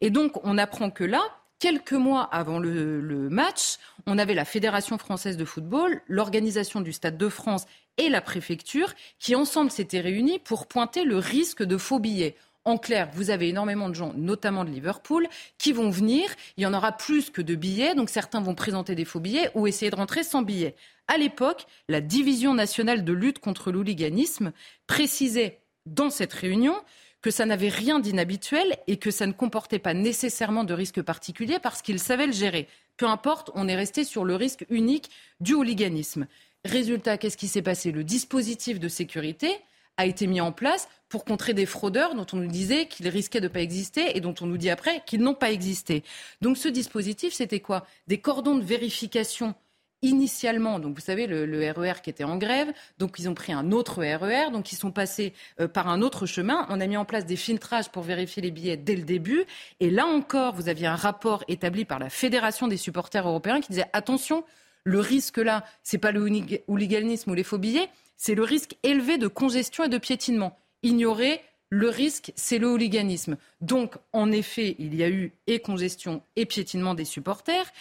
Et donc, on apprend que là, quelques mois avant le, match, on avait la Fédération française de football, l'organisation du Stade de France et la préfecture qui ensemble s'étaient réunis pour pointer le risque de faux billets. En clair, vous avez énormément de gens, notamment de Liverpool, qui vont venir. Il y en aura plus que de billets, donc certains vont présenter des faux billets ou essayer de rentrer sans billets. À l'époque, la Division nationale de lutte contre l'hooliganisme précisait dans cette réunion que ça n'avait rien d'inhabituel et que ça ne comportait pas nécessairement de risque particulier parce qu'ils savaient le gérer. Peu importe, on est resté sur le risque unique du hooliganisme. Résultat, qu'est-ce qui s'est passé? Le dispositif de sécurité a été mis en place pour contrer des fraudeurs dont on nous disait qu'ils risquaient de ne pas exister et dont on nous dit après qu'ils n'ont pas existé. Donc ce dispositif, c'était quoi? Des cordons de vérification initialement, donc vous savez, le, RER e qui était en grève, donc ils ont pris un autre RER, e donc ils sont passés euh, par un autre chemin. On a mis en place des filtrages pour vérifier les billets dès le début. Et là encore, vous aviez un rapport établi par la Fédération des supporters européens qui disait attention, le risque là, c'est pas le hooliganisme ou les faux billets, c'est le risque élevé de congestion et de piétinement. Ignorer le risque, c'est le hooliganisme. Donc, en effet, il y a eu et congestion et piétinement des supporters.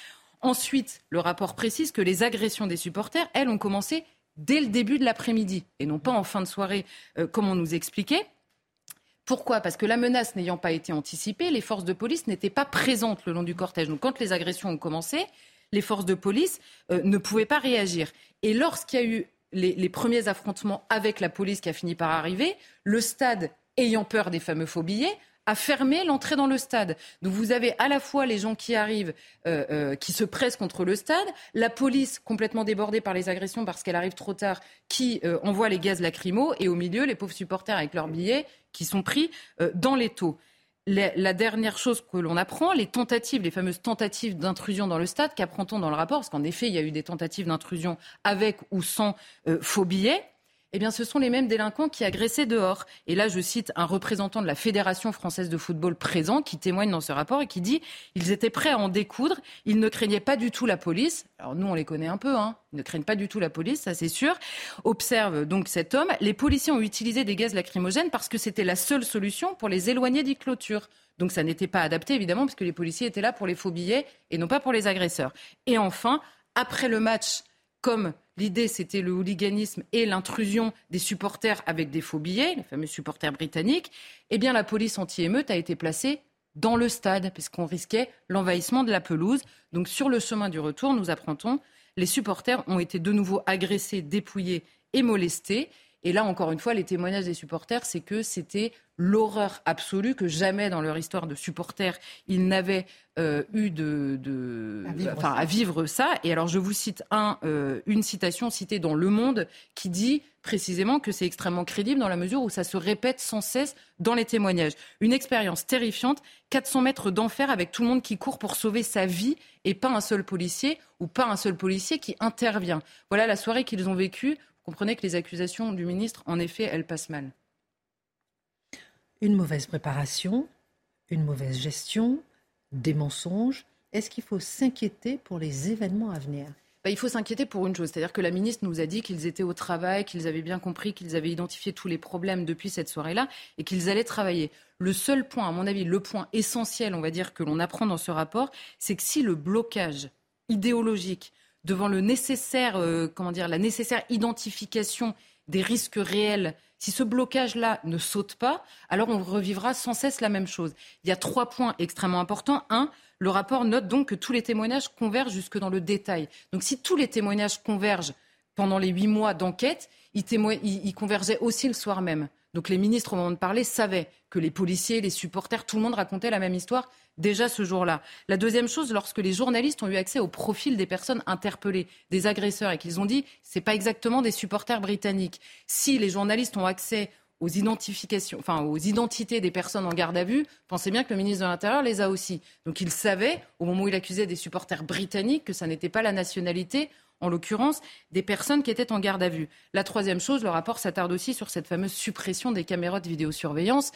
Ensuite, le rapport précise que les agressions des supporters, elles, ont commencé dès le début de l'après-midi et non pas en fin de soirée, euh, comme on nous expliquait. Pourquoi? Parce que la menace n'ayant pas été anticipée, les forces de police n'étaient pas présentes le long du cortège. Donc quand les agressions ont commencé, les forces de police euh, ne pouvaient pas réagir. Et lorsqu'il y a eu les, premiers affrontements avec la police qui a fini par arriver, le stade, ayant peur des fameux faux billets, a fermé l'entrée dans le stade. Donc vous avez à la fois les gens qui arrivent, euh, euh, qui se pressent contre le stade, la police complètement débordée par les agressions parce qu'elle arrive trop tard, qui euh, envoie les gaz lacrymaux, et au milieu les pauvres supporters avec leurs billets qui sont pris dans les taux. La, dernière chose que l'on apprend, les tentatives, les fameuses tentatives d'intrusion dans le stade, qu'apprend-on dans le rapport? Parce qu'en effet, il y a eu des tentatives d'intrusion avec ou sans faux billets eh bien, ce sont les mêmes délinquants qui agressaient dehors. Et là, je cite un représentant de la Fédération française de football présent qui témoigne dans ce rapport et qui dit ils étaient prêts à en découdre, ils ne craignaient pas du tout la police. Alors nous, on les connaît un peu, hein. ils ne craignent pas du tout la police, ça c'est sûr. Observe donc cet homme. Les policiers ont utilisé des gaz lacrymogènes parce que c'était la seule solution pour les éloigner des clôtures. Donc ça n'était pas adapté, évidemment, puisque les policiers étaient là pour les faux billets et non pas pour les agresseurs. Et enfin, après le match, comme L'idée, c'était le hooliganisme et l'intrusion des supporters avec des faux billets, les fameux supporters britanniques. Eh bien, la police anti-émeute a été placée dans le stade, puisqu'on risquait l'envahissement de la pelouse. Donc, sur le chemin du retour, nous apprenons, les supporters ont été de nouveau agressés, dépouillés et molestés. Et là, encore une fois, les témoignages des supporters, c'est que c'était l'horreur absolue, que jamais dans leur histoire de supporters, ils n'avaient euh, eu de, à, vivre ça. Et alors, je vous cite un, euh, une citation citée dans Le Monde qui dit précisément que c'est extrêmement crédible dans la mesure où ça se répète sans cesse dans les témoignages. Une expérience terrifiante, 400 mètres d'enfer avec tout le monde qui court pour sauver sa vie et pas un seul policier ou pas un seul policier qui intervient. Voilà la soirée qu'ils ont vécue comprenez que les accusations du ministre, en effet, elles passent mal. Une mauvaise préparation, une mauvaise gestion, des mensonges. Est-ce qu'il faut s'inquiéter pour les événements à venir? Bah, il faut s'inquiéter pour une chose, c'est-à-dire que la ministre nous a dit qu'ils étaient au travail, qu'ils avaient bien compris, qu'ils avaient identifié tous les problèmes depuis cette soirée-là et qu'ils allaient travailler. Le seul point, à mon avis, le point essentiel, on va dire, que l'on apprend dans ce rapport, c'est que si le blocage idéologique devant le nécessaire, euh, comment dire, la nécessaire identification des risques réels, si ce blocage-là ne saute pas, alors on revivra sans cesse la même chose. Il y a trois points extrêmement importants. Un, le rapport note donc que tous les témoignages convergent jusque dans le détail. Donc si tous les témoignages convergent pendant les huit mois d'enquête, ils, convergeaient aussi le soir même. Donc les ministres, au moment de parler, savaient que les policiers, les supporters, tout le monde racontait la même histoire déjà ce jour-là. La deuxième chose, lorsque les journalistes ont eu accès au profil des personnes interpellées, des agresseurs, et qu'ils ont dit c'est pas exactement des supporters britanniques. Si les journalistes ont accès aux identifications, enfin aux identités des personnes en garde à vue, pensez bien que le ministre de l'Intérieur les a aussi. Donc il savait, au moment où il accusait des supporters britanniques, que ça n'était pas la nationalité, en l'occurrence, des personnes qui étaient en garde à vue. La troisième chose, le rapport s'attarde aussi sur cette fameuse suppression des caméras de vidéosurveillance,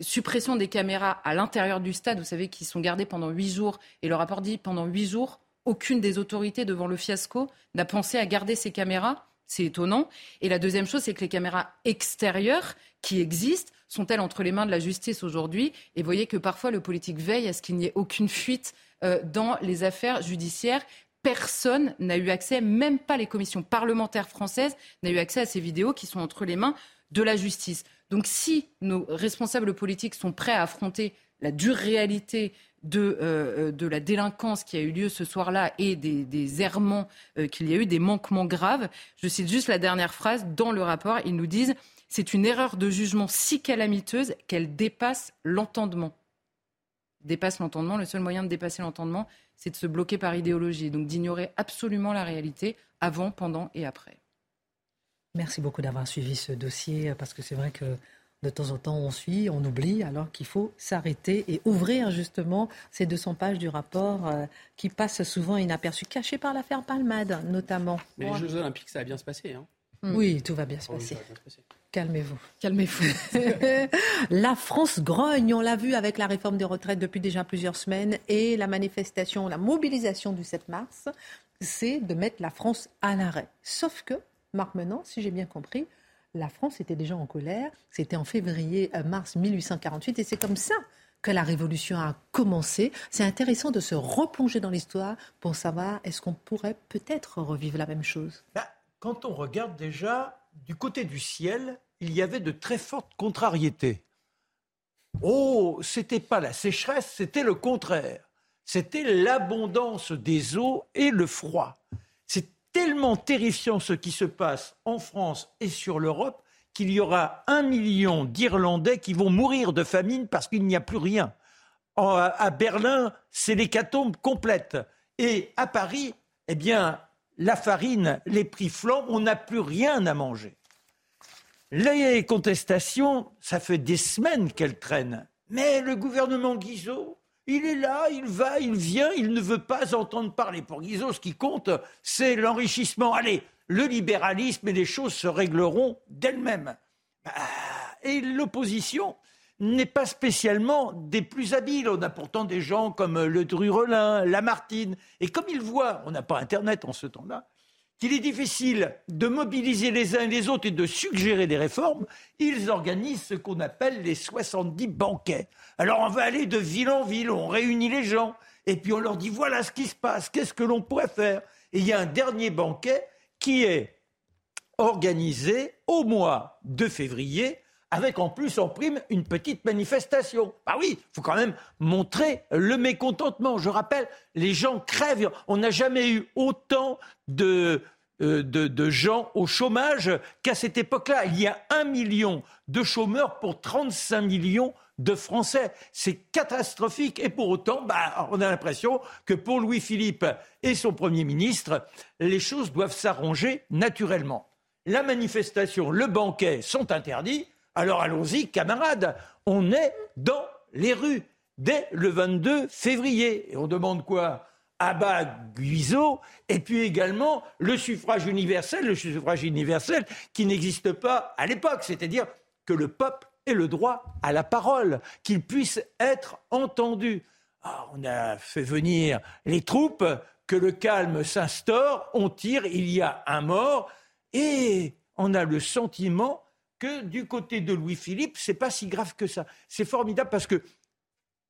suppression des caméras à l'intérieur du stade, vous savez, qui sont gardées pendant huit jours, et le rapport dit pendant huit jours, aucune des autorités devant le fiasco n'a pensé à garder ces caméras c'est étonnant. Et la deuxième chose, c'est que les caméras extérieures qui existent sont-elles entre les mains de la justice aujourd'hui? Et voyez que parfois le politique veille à ce qu'il n'y ait aucune fuite euh, dans les affaires judiciaires. Personne n'a eu accès, même pas les commissions parlementaires françaises, n'a eu accès à ces vidéos qui sont entre les mains de la justice. Donc si nos responsables politiques sont prêts à affronter la dure réalité de, euh, de, la délinquance qui a eu lieu ce soir-là et des, errements euh, qu'il y a eu, des manquements graves. Je cite juste la dernière phrase. Dans le rapport, ils nous disent c'est une erreur de jugement si calamiteuse qu'elle dépasse l'entendement. Dépasse l'entendement. Le seul moyen de dépasser l'entendement, c'est de se bloquer par idéologie, donc d'ignorer absolument la réalité avant, pendant et après. Merci beaucoup d'avoir suivi ce dossier parce que c'est vrai que de temps en temps, on suit, on oublie, alors qu'il faut s'arrêter et ouvrir justement ces 200 pages du rapport euh, qui passent souvent inaperçus, cachés par l'affaire Palmade notamment. Mais les Jeux Olympiques, ça va bien se passer. Hein. Oui, tout va bien se passer. Calmez-vous. Calmez-vous. <laughs> la France grogne, on l'a vu avec la réforme des retraites depuis déjà plusieurs semaines et la manifestation, la mobilisation du 7 mars, c'est de mettre la France à l'arrêt. Sauf que, Marc Menant, si j'ai bien compris, la France était déjà en colère. C'était en février-mars euh, 1848 et c'est comme ça que la révolution a commencé. C'est intéressant de se replonger dans l'histoire pour savoir est-ce qu'on pourrait peut-être revivre la même chose. Bah, quand on regarde déjà du côté du ciel, il y avait de très fortes contrariétés. Oh, c'était pas la sécheresse, c'était le contraire. C'était l'abondance des eaux et le froid tellement terrifiant ce qui se passe en France et sur l'Europe qu'il y aura un million d'Irlandais qui vont mourir de famine parce qu'il n'y a plus rien. à Berlin, c'est l'hécatombe complète. Et à Paris, eh bien, la farine, les prix flambent, on n'a plus rien à manger. Les contestations, ça fait des semaines qu'elles traînent. Mais le gouvernement Guizot, il est là, il va, il vient, il ne veut pas entendre parler. Pour Guizot, ce qui compte, c'est l'enrichissement. Allez, le libéralisme et les choses se régleront d'elles-mêmes. Bah, et l'opposition n'est pas spécialement des plus habiles. On a pourtant des gens comme le Drurelin, Lamartine. Et comme ils voient, on n'a pas Internet en ce temps-là, qu'il est difficile de mobiliser les uns et les autres et de suggérer des réformes, ils organisent ce qu'on appelle les 70 banquets. Alors on va aller de ville en ville, on réunit les gens, et puis on leur dit voilà ce qui se passe, qu'est-ce que l'on pourrait faire. Et il y a un dernier banquet qui est organisé au mois de février avec en plus en prime une petite manifestation. Bah oui, il faut quand même montrer le mécontentement. Je rappelle, les gens crèvent. On n'a jamais eu autant de, euh, de, gens au chômage qu'à cette époque-là. Il y a un million de chômeurs pour 35 millions de Français. C'est catastrophique. Et pour autant, bah, on a l'impression que pour Louis-Philippe et son Premier ministre, les choses doivent s'arranger naturellement. La manifestation, le banquet sont interdits. Alors allons-y, camarades, on est dans les rues dès le 22 février. Et on demande quoi? Abat Guizot, et puis également le suffrage universel, le suffrage universel qui n'existe pas à l'époque, c'est-à-dire que le peuple ait le droit à la parole, qu'il puisse être entendu. Ah, on a fait venir les troupes, que le calme s'instaure, on tire, il y a un mort, et on a le sentiment que du côté de Louis-Philippe, c'est pas si grave que ça. C'est formidable parce que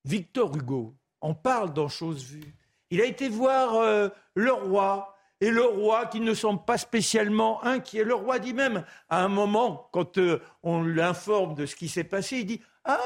Victor Hugo en parle dans Chose Vue. Il a été voir euh, le roi, et le roi, qui ne semble pas spécialement inquiet, le roi dit même, à un moment, quand euh, on l'informe de ce qui s'est passé, il dit Ah,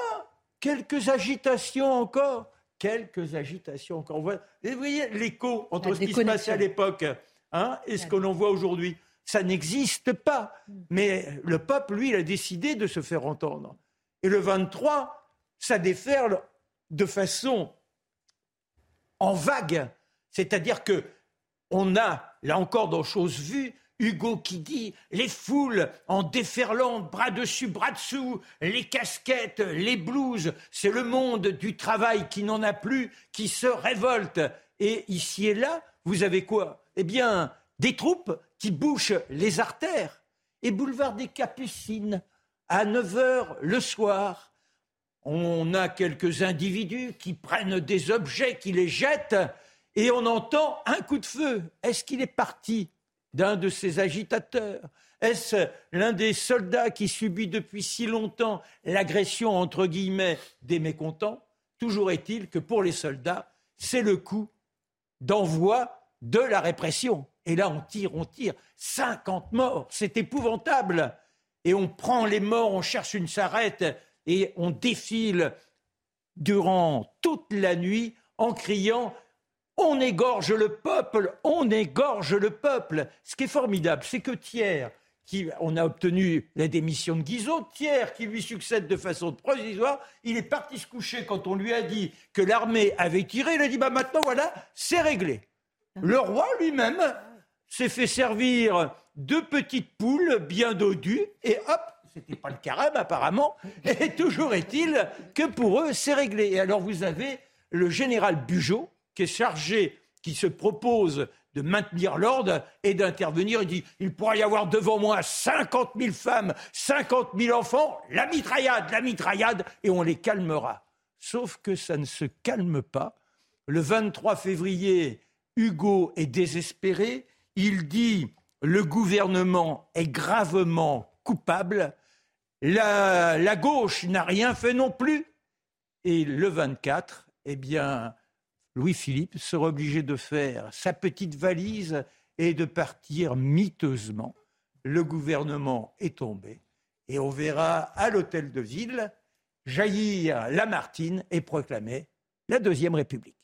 quelques agitations encore, quelques agitations encore. Vous voyez l'écho entre ce qui se passait à l'époque hein, et ce que l'on voit aujourd'hui. Ça n'existe pas. Mais le peuple, lui, a décidé de se faire entendre. Et le 23, ça déferle de façon en vague. C'est-à-dire que on a, là encore, dans choses vues, Hugo qui dit les foules en déferlant, bras dessus, bras dessous, les casquettes, les blouses, c'est le monde du travail qui n'en a plus, qui se révolte. Et ici et là, vous avez quoi? Eh bien, des troupes qui bouchent les artères. Et boulevard des Capucines, à 9 h le soir, on a quelques individus qui prennent des objets, qui les jettent, et on entend un coup de feu. Est-ce qu'il est parti d'un de ces agitateurs? Est-ce l'un des soldats qui subit depuis si longtemps l'agression, entre guillemets, des mécontents? Toujours est-il que pour les soldats, c'est le coup d'envoi de la répression. Et là, on tire, on tire. 50 morts, c'est épouvantable. Et on prend les morts, on cherche une charrette et on défile durant toute la nuit en criant on égorge le peuple, on égorge le peuple. Ce qui est formidable, c'est que Thiers, qui, on a obtenu la démission de Guizot, Thiers, qui lui succède de façon provisoire, il est parti se coucher quand on lui a dit que l'armée avait tiré. Il a dit bah maintenant voilà, c'est réglé. Le roi lui-même s'est fait servir deux petites poules bien dodues et hop, c'était pas le carême apparemment. Et toujours est-il que pour eux, c'est réglé. Et alors vous avez le général Bugeaud, qui est chargé, qui se propose de maintenir l'ordre et d'intervenir. Il dit il pourra y avoir devant moi 50 000 femmes, 50 000 enfants, la mitraillade, la mitraillade, et on les calmera. Sauf que ça ne se calme pas. Le 23 février, Hugo est désespéré. Il dit le gouvernement est gravement coupable. La, gauche n'a rien fait non plus. Et le 24, eh bien, Louis-Philippe sera obligé de faire sa petite valise et de partir miteusement. Le gouvernement est tombé et on verra à l'hôtel de ville jaillir Lamartine et proclamer la Deuxième République.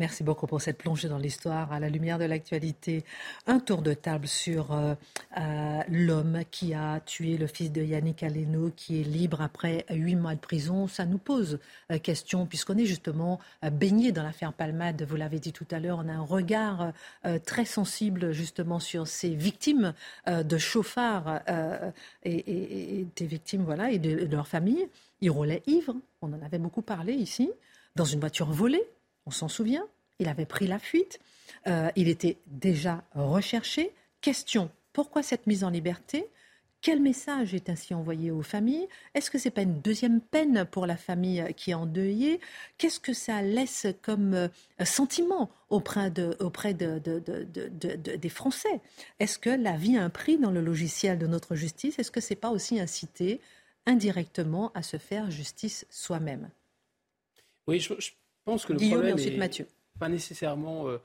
Merci beaucoup pour cette plongée dans l'histoire à la lumière de l'actualité. Un tour de table sur euh, euh, l'homme qui a tué le fils de Yannick Aleno, qui est libre après huit mois de prison. Ça nous pose euh, question, puisqu'on est justement baigné dans l'affaire Palmade. Vous l'avez dit tout à l'heure, on a un regard très sensible justement sur ces victimes de chauffards et, des victimes voilà, et de, de leur famille. Ils roulaient ivres, on en avait beaucoup parlé ici, dans une voiture volée on s'en souvient, il avait pris la fuite, euh, il était déjà recherché. Question, pourquoi cette mise en liberté? Quel message est ainsi envoyé aux familles? Est-ce que ce n'est pas une deuxième peine pour la famille qui est endeuillée? Qu'est-ce que ça laisse comme euh, sentiment auprès, de, auprès de, des Français? Est-ce que la vie a un prix dans le logiciel de notre justice? Est-ce que ce n'est pas aussi inciter indirectement à se faire justice soi-même? Oui, je, pense que le problème est pas nécessairement euh,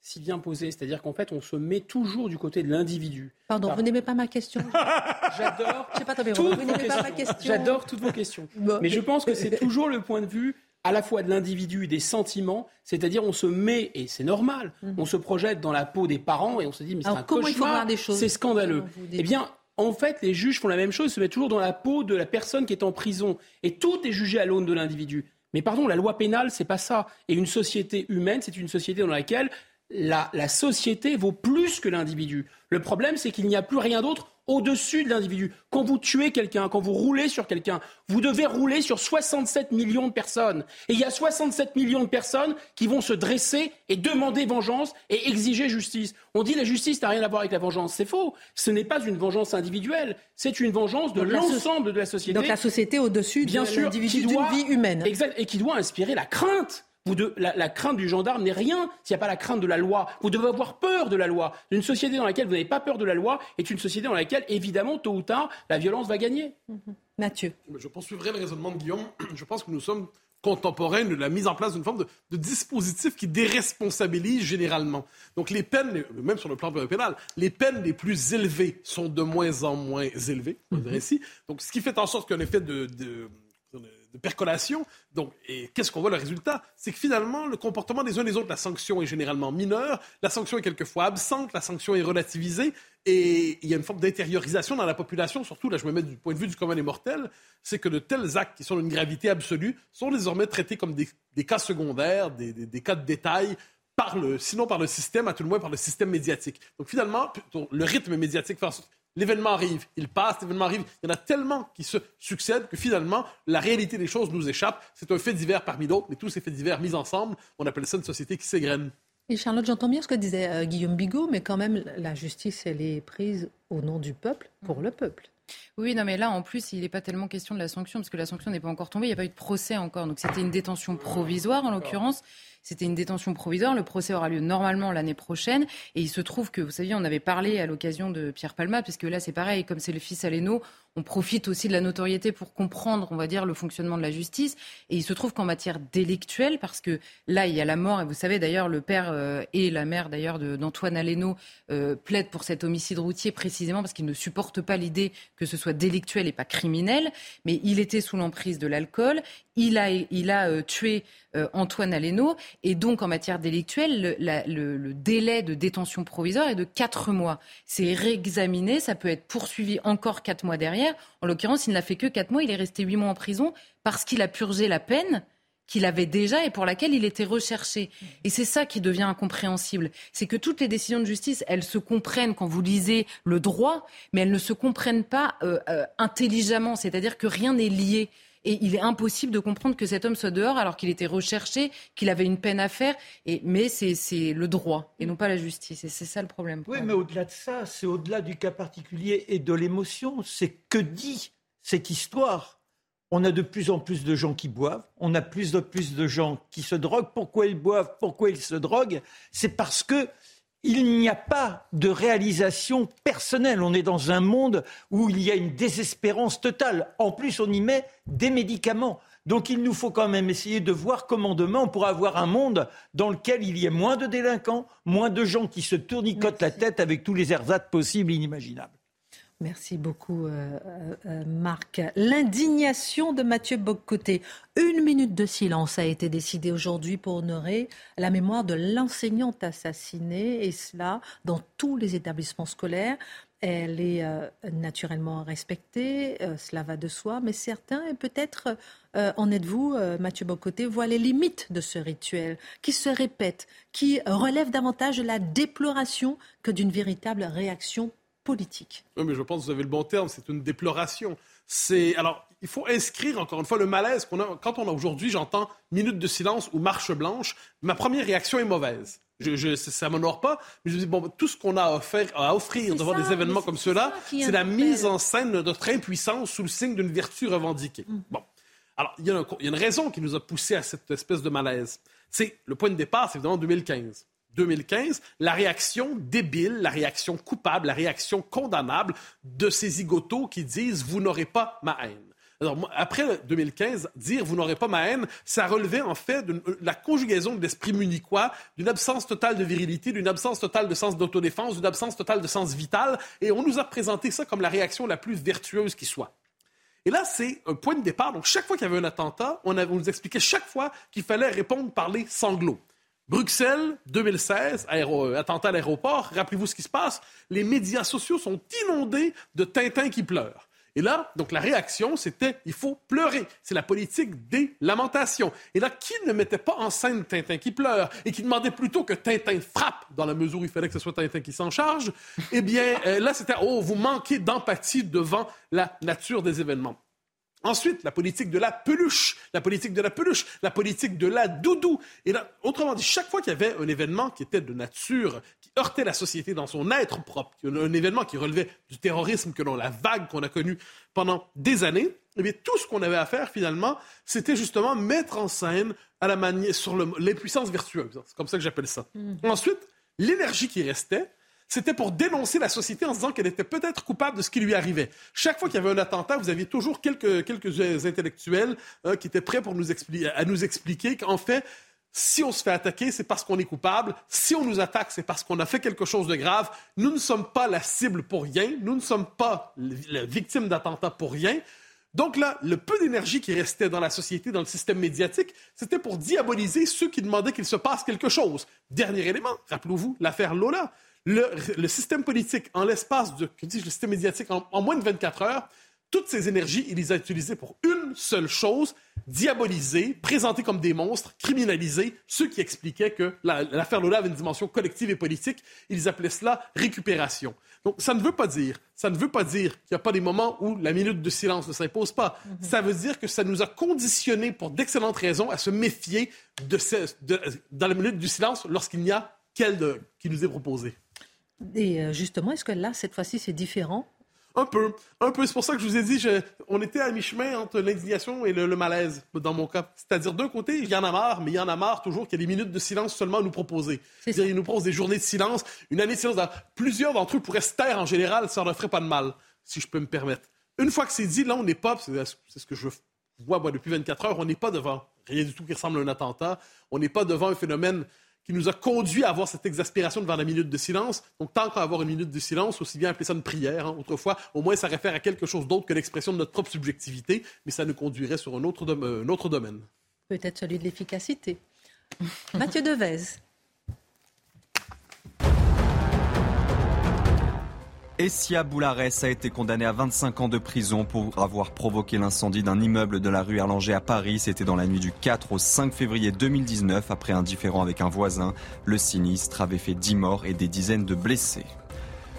si bien posé. C'est-à-dire qu'en fait, on se met toujours du côté de l'individu. Pardon, vous n'aimez pas ma question <laughs> J'adore. pas vous n'aimez pas ma question. J'adore toutes vos questions. Mais je pense que c'est toujours le point de vue à la fois de l'individu, des sentiments, c'est-à-dire on se met, et c'est normal, mhm. on se projette dans la peau des parents et on se dit, mais c'est un cauchemar, c'est scandaleux. Eh bien, en fait, les juges font la même chose, ils se mettent toujours dans la peau de la personne qui est en prison. Et tout est jugé à l'aune de l'individu. Mais pardon, la loi pénale, c'est pas ça. Et une société humaine, c'est une société dans laquelle la, la société vaut plus que l'individu. Le problème, c'est qu'il n'y a plus rien d'autre au-dessus de l'individu. Quand vous tuez quelqu'un, quand vous roulez sur quelqu'un, vous devez rouler sur 67 millions de personnes. Et il y a 67 millions de personnes qui vont se dresser et demander vengeance et exiger justice. On dit la justice n'a rien à voir avec la vengeance. C'est faux. Ce n'est pas une vengeance individuelle. C'est une vengeance de l'ensemble de la société. Donc la société au-dessus de l'individu d'une vie humaine. Exact. Et qui doit inspirer la crainte la, crainte du gendarme n'est rien s'il n'y a pas la crainte de la loi. Vous devez avoir peur de la loi. Une société dans laquelle vous n'avez pas peur de la loi est une société dans laquelle, évidemment, tôt ou tard, la violence va gagner. Mm-hmm. Mathieu. Je poursuivrai le raisonnement de Guillaume. Je pense que nous sommes contemporains de la mise en place d'une forme de, dispositif qui déresponsabilise généralement. Donc les peines, même sur le plan pénal, les peines les plus élevées sont de moins en moins élevées, on mm-hmm. Donc ce qui fait en sorte qu'un effet de percolation. Donc, et qu'est-ce qu'on voit le résultat? C'est que finalement, le comportement des uns des autres, la sanction est généralement mineure, la sanction est quelquefois absente, la sanction est relativisée, et il y a une forme d'intériorisation dans la population, surtout, là je me mets du point de vue du commun des mortels, c'est que de tels actes qui sont d'une gravité absolue sont désormais traités comme des, cas secondaires, des, cas de détail, sinon par le système, à tout le moins par le système médiatique. Donc finalement, le rythme médiatique fait en sorte L'événement arrive, il passe, l'événement arrive. Il y en a tellement qui se succèdent que finalement, la réalité des choses nous échappe. C'est un fait divers parmi d'autres, mais tous ces faits divers mis ensemble, on appelle ça une société qui s'égrène. Et Charlotte, j'entends bien ce que disait euh, Guillaume Bigot, mais quand même, la justice, elle est prise au nom du peuple, pour le peuple. Oui, non, mais là, en plus, il n'est pas tellement question de la sanction, parce que la sanction n'est pas encore tombée, il n'y a pas eu de procès encore. Donc c'était une détention provisoire, en l'occurrence. C'était une détention provisoire. Le procès aura lieu normalement l'année prochaine. Et il se trouve que, vous savez, on avait parlé à l'occasion de Pierre Palma, puisque là, c'est pareil, comme c'est le fils Aleno, on profite aussi de la notoriété pour comprendre, on va dire, le fonctionnement de la justice. Et il se trouve qu'en matière délictuelle, parce que là, il y a la mort, et vous savez d'ailleurs, le père euh, et la mère d'ailleurs d'Antoine Aleno euh, plaident pour cet homicide routier précisément parce qu'ils ne supportent pas l'idée que ce soit délictuel et pas criminel. Mais il était sous l'emprise de l'alcool, il a, euh, tué Antoine Aleno, et donc en matière délictuelle, le, délai de détention provisoire est de 4 mois. C'est réexaminé, ça peut être poursuivi encore 4 mois derrière. En l'occurrence, il n'a fait que 4 mois, il est resté 8 mois en prison parce qu'il a purgé la peine qu'il avait déjà et pour laquelle il était recherché. Et c'est ça qui devient incompréhensible. C'est que toutes les décisions de justice, elles se comprennent quand vous lisez le droit, mais elles ne se comprennent pas euh, euh, intelligemment. C'est-à-dire que rien n'est lié. Et il est impossible de comprendre que cet homme soit dehors alors qu'il était recherché, qu'il avait une peine à faire. Et, mais c'est le droit et non pas la justice. Et c'est ça le problème. Oui, mais au-delà de ça, c'est au-delà du cas particulier et de l'émotion. C'est que dit cette histoire on a de plus en plus de gens qui boivent, on a plus en plus de gens qui se droguent. Pourquoi ils boivent? Pourquoi ils se droguent? C'est parce que il n'y a pas de réalisation personnelle. On est dans un monde où il y a une désespérance totale. En plus, on y met des médicaments. Donc il nous faut quand même essayer de voir comment demain on pourra avoir un monde dans lequel il y ait moins de délinquants, moins de gens qui se tournicotent la tête avec tous les ersatz possibles et inimaginables. Merci beaucoup, euh, euh, euh, Marc. L'indignation de Mathieu Boccoté. Une minute de silence a été décidée aujourd'hui pour honorer la mémoire de l'enseignante assassinée, et cela dans tous les établissements scolaires. Elle est naturellement respectée, cela va de soi, mais certains, et peut-être en êtes-vous, Mathieu Bocoté, voient les limites de ce rituel qui se répète, qui relève davantage de la déploration que d'une véritable réaction politique. Oui, mais je pense que vous avez le bon terme, c'est une déploration. C'est alors il faut inscrire encore une fois le malaise qu'on a quand on a aujourd'hui, j'entends minute de silence ou marche blanche. Ma première réaction est mauvaise. Je, je, ça m'honore pas, mais je me dis, bon, tout ce qu'on a à offrir, à offrir devant des événements comme ceux-là, c'est la mise en scène de notre impuissance sous le signe d'une vertu revendiquée. Mm. Bon. Alors, il y, y, a une raison qui nous a poussé à cette espèce de malaise. C'est le point de départ, c'est évidemment 2015. 2015, la réaction débile, la réaction coupable, la réaction condamnable de ces zigotos qui disent Vous n'aurez pas ma haine. Alors, après 2015, dire vous n'aurez pas ma haine, ça relevait en fait de la conjugaison de l'esprit munichois, d'une absence totale de virilité, d'une absence totale de sens d'autodéfense, d'une absence totale de sens vital, et on nous a présenté ça comme la réaction la plus vertueuse qui soit. Et là, c'est un point de départ. Donc, chaque fois qu'il y avait un attentat, on nous expliquait chaque fois qu'il fallait répondre par les sanglots. Bruxelles, 2016, euh, attentat à l'aéroport. Rappelez-vous ce qui se passe. Les médias sociaux sont inondés de Tintin qui pleure. Et là, donc la réaction, c'était il faut pleurer. C'est la politique des lamentations. Et là, qui ne mettait pas en scène Tintin qui pleure et qui demandait plutôt que Tintin frappe dans la mesure où il fallait que ce soit Tintin qui s'en charge, eh bien, euh, là, c'était oh, vous manquez d'empathie devant la nature des événements. Ensuite, la politique de la peluche, la politique de la peluche, la politique de la doudou. Et là, autrement dit, chaque fois qu'il y avait un événement qui était de nature, qui heurtait la société dans son être propre, un événement qui relevait du terrorisme que l'on, la vague qu'on a connue pendant des années, eh bien, tout ce qu'on avait à faire, finalement, c'était justement mettre en scène à la manière, sur l'impuissance vertueuse. C'est comme ça que j'appelle ça. Mmh. Ensuite, l'énergie qui restait, c'était pour dénoncer la société en disant qu'elle était peut-être coupable de ce qui lui arrivait. Chaque fois qu'il y avait un attentat, vous aviez toujours quelques, quelques intellectuels euh, qui étaient prêts pour nous à nous expliquer qu'en fait, si on se fait attaquer, c'est parce qu'on est coupable. Si on nous attaque, c'est parce qu'on a fait quelque chose de grave. Nous ne sommes pas la cible pour rien. Nous ne sommes pas la victime d'attentats pour rien. Donc là, le peu d'énergie qui restait dans la société, dans le système médiatique, c'était pour diaboliser ceux qui demandaient qu'il se passe quelque chose. Dernier élément, rappelez-vous l'affaire Lola. Le, système politique, en l'espace de, que dis le système médiatique, en, en moins de 24 heures, toutes ces énergies, il les a utilisées pour une seule chose, diaboliser, présenter comme des monstres, criminaliser ceux qui expliquaient que l'affaire Lola avait une dimension collective et politique. Ils appelaient cela récupération. Donc, ça ne veut pas dire, ça ne veut pas dire qu'il n'y a pas des moments où la minute de silence ne s'impose pas. Mhm. Ça veut dire que ça nous a conditionnés pour d'excellentes raisons à se méfier de, dans la minute du silence lorsqu'il n'y a qu'elle qui nous est proposée. Et euh, justement, est-ce que là, cette fois-ci, c'est différent? Un peu. Un peu. C'est pour ça que je vous ai dit, je, on était à mi-chemin entre l'indignation et le, malaise, dans mon cas. C'est-à-dire, d'un côté, il y en a marre, mais il y en a marre toujours qu'il y ait des minutes de silence seulement à nous proposer. C'est-à-dire, ils nous proposent des journées de silence, une année de silence. Plusieurs d'entre eux pourraient se taire en général, ça ne ferait pas de mal, si je peux me permettre. Une fois que c'est dit, là, on n'est pas, c'est ce que je vois moi, depuis 24 heures, on n'est pas devant rien du tout qui ressemble à un attentat. On n'est pas devant un phénomène qui nous a conduit à avoir cette exaspération devant la minute de silence. Donc, tant qu'à avoir une minute de silence, aussi bien appeler ça une prière. Hein. Autrefois, au moins, ça réfère à quelque chose d'autre que l'expression de notre propre subjectivité, mais ça nous conduirait sur un autre, un autre domaine. Peut-être celui de l'efficacité. <laughs> Mathieu Devez. Essia Boularès a été condamné à 25 ans de prison pour avoir provoqué l'incendie d'un immeuble de la rue Erlanger à Paris. C'était dans la nuit du 4 au 5 février 2019 après un différend avec un voisin. Le sinistre avait fait 10 morts et des dizaines de blessés.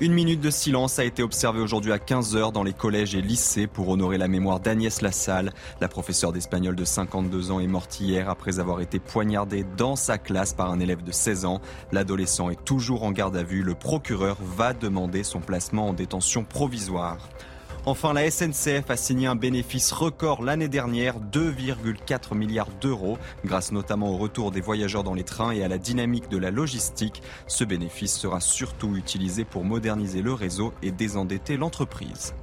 Une minute de silence a été observée aujourd'hui à 15h dans les collèges et lycées pour honorer la mémoire d'Agnès Lassalle. La professeure d'espagnol de 52 ans est morte hier après avoir été poignardée dans sa classe par un élève de 16 ans. L'adolescent est toujours en garde à vue. Le procureur va demander son placement en détention provisoire. Enfin, la SNCF a signé un bénéfice record l'année dernière, 2,4 milliards d'euros, grâce notamment au retour des voyageurs dans les trains et à la dynamique de la logistique. Ce bénéfice sera surtout utilisé pour moderniser le réseau et désendetter l'entreprise.